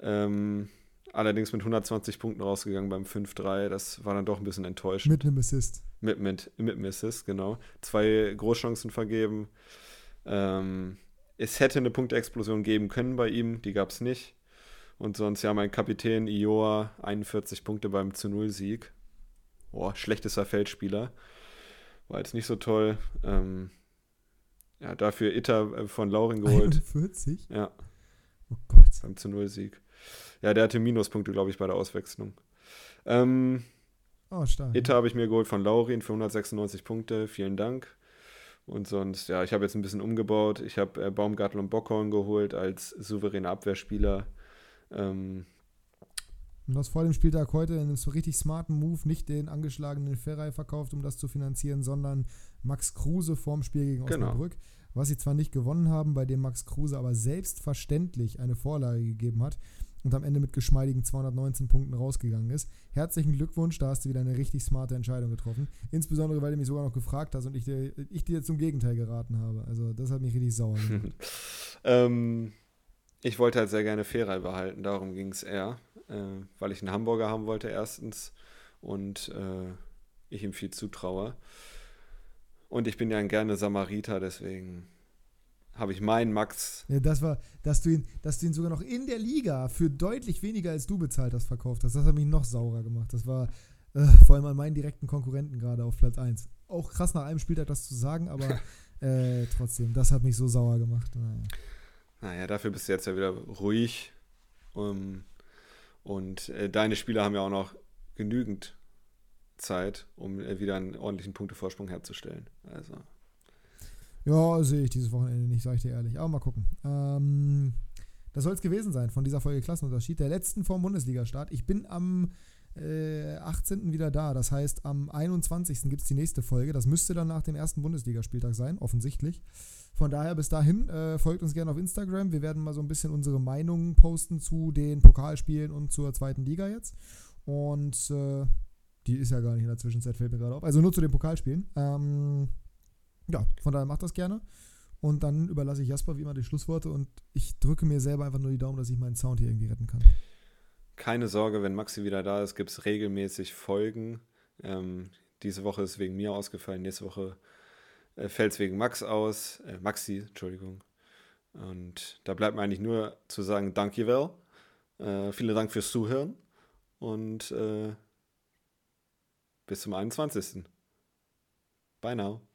Ähm, Allerdings mit 120 Punkten rausgegangen beim 5-3. Das war dann doch ein bisschen enttäuschend. Mit einem Assist. Mit, mit, mit einem Assist, genau. Zwei Großchancen vergeben. Ähm, es hätte eine Punktexplosion geben können bei ihm, die gab es nicht. Und sonst ja mein Kapitän Ioa, 41 Punkte beim zu Null Sieg. Boah, schlechtester Feldspieler. War jetzt nicht so toll. Ähm, ja, dafür Itter äh, von Lauring geholt. 41? Ja. Oh Gott. Beim zu Null Sieg. Ja, der hatte Minuspunkte, glaube ich, bei der Auswechslung. Ähm, oh, stark. Itta habe ich mir geholt von Laurin für 196 Punkte. Vielen Dank. Und sonst, ja, ich habe jetzt ein bisschen umgebaut. Ich habe äh, Baumgartel und Bockhorn geholt als souveräne Abwehrspieler. Ähm, und hast vor dem Spieltag heute in einem so richtig smarten Move nicht den angeschlagenen Ferrei verkauft, um das zu finanzieren, sondern Max Kruse vorm Spiel gegen genau. Osnabrück. Genau. Was sie zwar nicht gewonnen haben, bei dem Max Kruse aber selbstverständlich eine Vorlage gegeben hat und am Ende mit geschmeidigen 219 Punkten rausgegangen ist. Herzlichen Glückwunsch, da hast du wieder eine richtig smarte Entscheidung getroffen. Insbesondere, weil du mich sogar noch gefragt hast und ich dir, ich dir zum Gegenteil geraten habe. Also das hat mich richtig sauer gemacht. *laughs* ähm, ich wollte halt sehr gerne Ferrei behalten, darum ging es eher, äh, weil ich einen Hamburger haben wollte erstens und äh, ich ihm viel zutraue. Und ich bin ja ein gerne Samariter, deswegen habe ich meinen Max. Ja, das war, dass du, ihn, dass du ihn sogar noch in der Liga für deutlich weniger als du bezahlt hast verkauft hast. Das hat mich noch saurer gemacht. Das war äh, vor allem an meinen direkten Konkurrenten gerade auf Platz 1. Auch krass nach einem Spieltag das zu sagen, aber *laughs* äh, trotzdem, das hat mich so sauer gemacht. Naja. naja, dafür bist du jetzt ja wieder ruhig. Um, und äh, deine Spieler haben ja auch noch genügend Zeit, um äh, wieder einen ordentlichen Punktevorsprung herzustellen. Also. Ja, sehe ich dieses Wochenende nicht, sage ich dir ehrlich. Aber mal gucken. Ähm, das soll es gewesen sein von dieser Folge Klassenunterschied, der letzten vom Bundesliga-Start. Ich bin am äh, 18. wieder da. Das heißt, am 21. gibt es die nächste Folge. Das müsste dann nach dem ersten Bundesligaspieltag sein, offensichtlich. Von daher bis dahin, äh, folgt uns gerne auf Instagram. Wir werden mal so ein bisschen unsere Meinungen posten zu den Pokalspielen und zur zweiten Liga jetzt. Und äh, die ist ja gar nicht in der Zwischenzeit, fällt mir gerade auf. Also nur zu den Pokalspielen. Ähm, ja, von daher macht das gerne. Und dann überlasse ich Jasper wie immer die Schlussworte und ich drücke mir selber einfach nur die Daumen, dass ich meinen Sound hier irgendwie retten kann. Keine Sorge, wenn Maxi wieder da ist, gibt es regelmäßig Folgen. Ähm, diese Woche ist wegen mir ausgefallen, nächste Woche äh, fällt es wegen Max aus, äh, Maxi, Entschuldigung. Und da bleibt mir eigentlich nur zu sagen, danke well. Äh, vielen Dank fürs Zuhören und äh, bis zum 21. Bye now.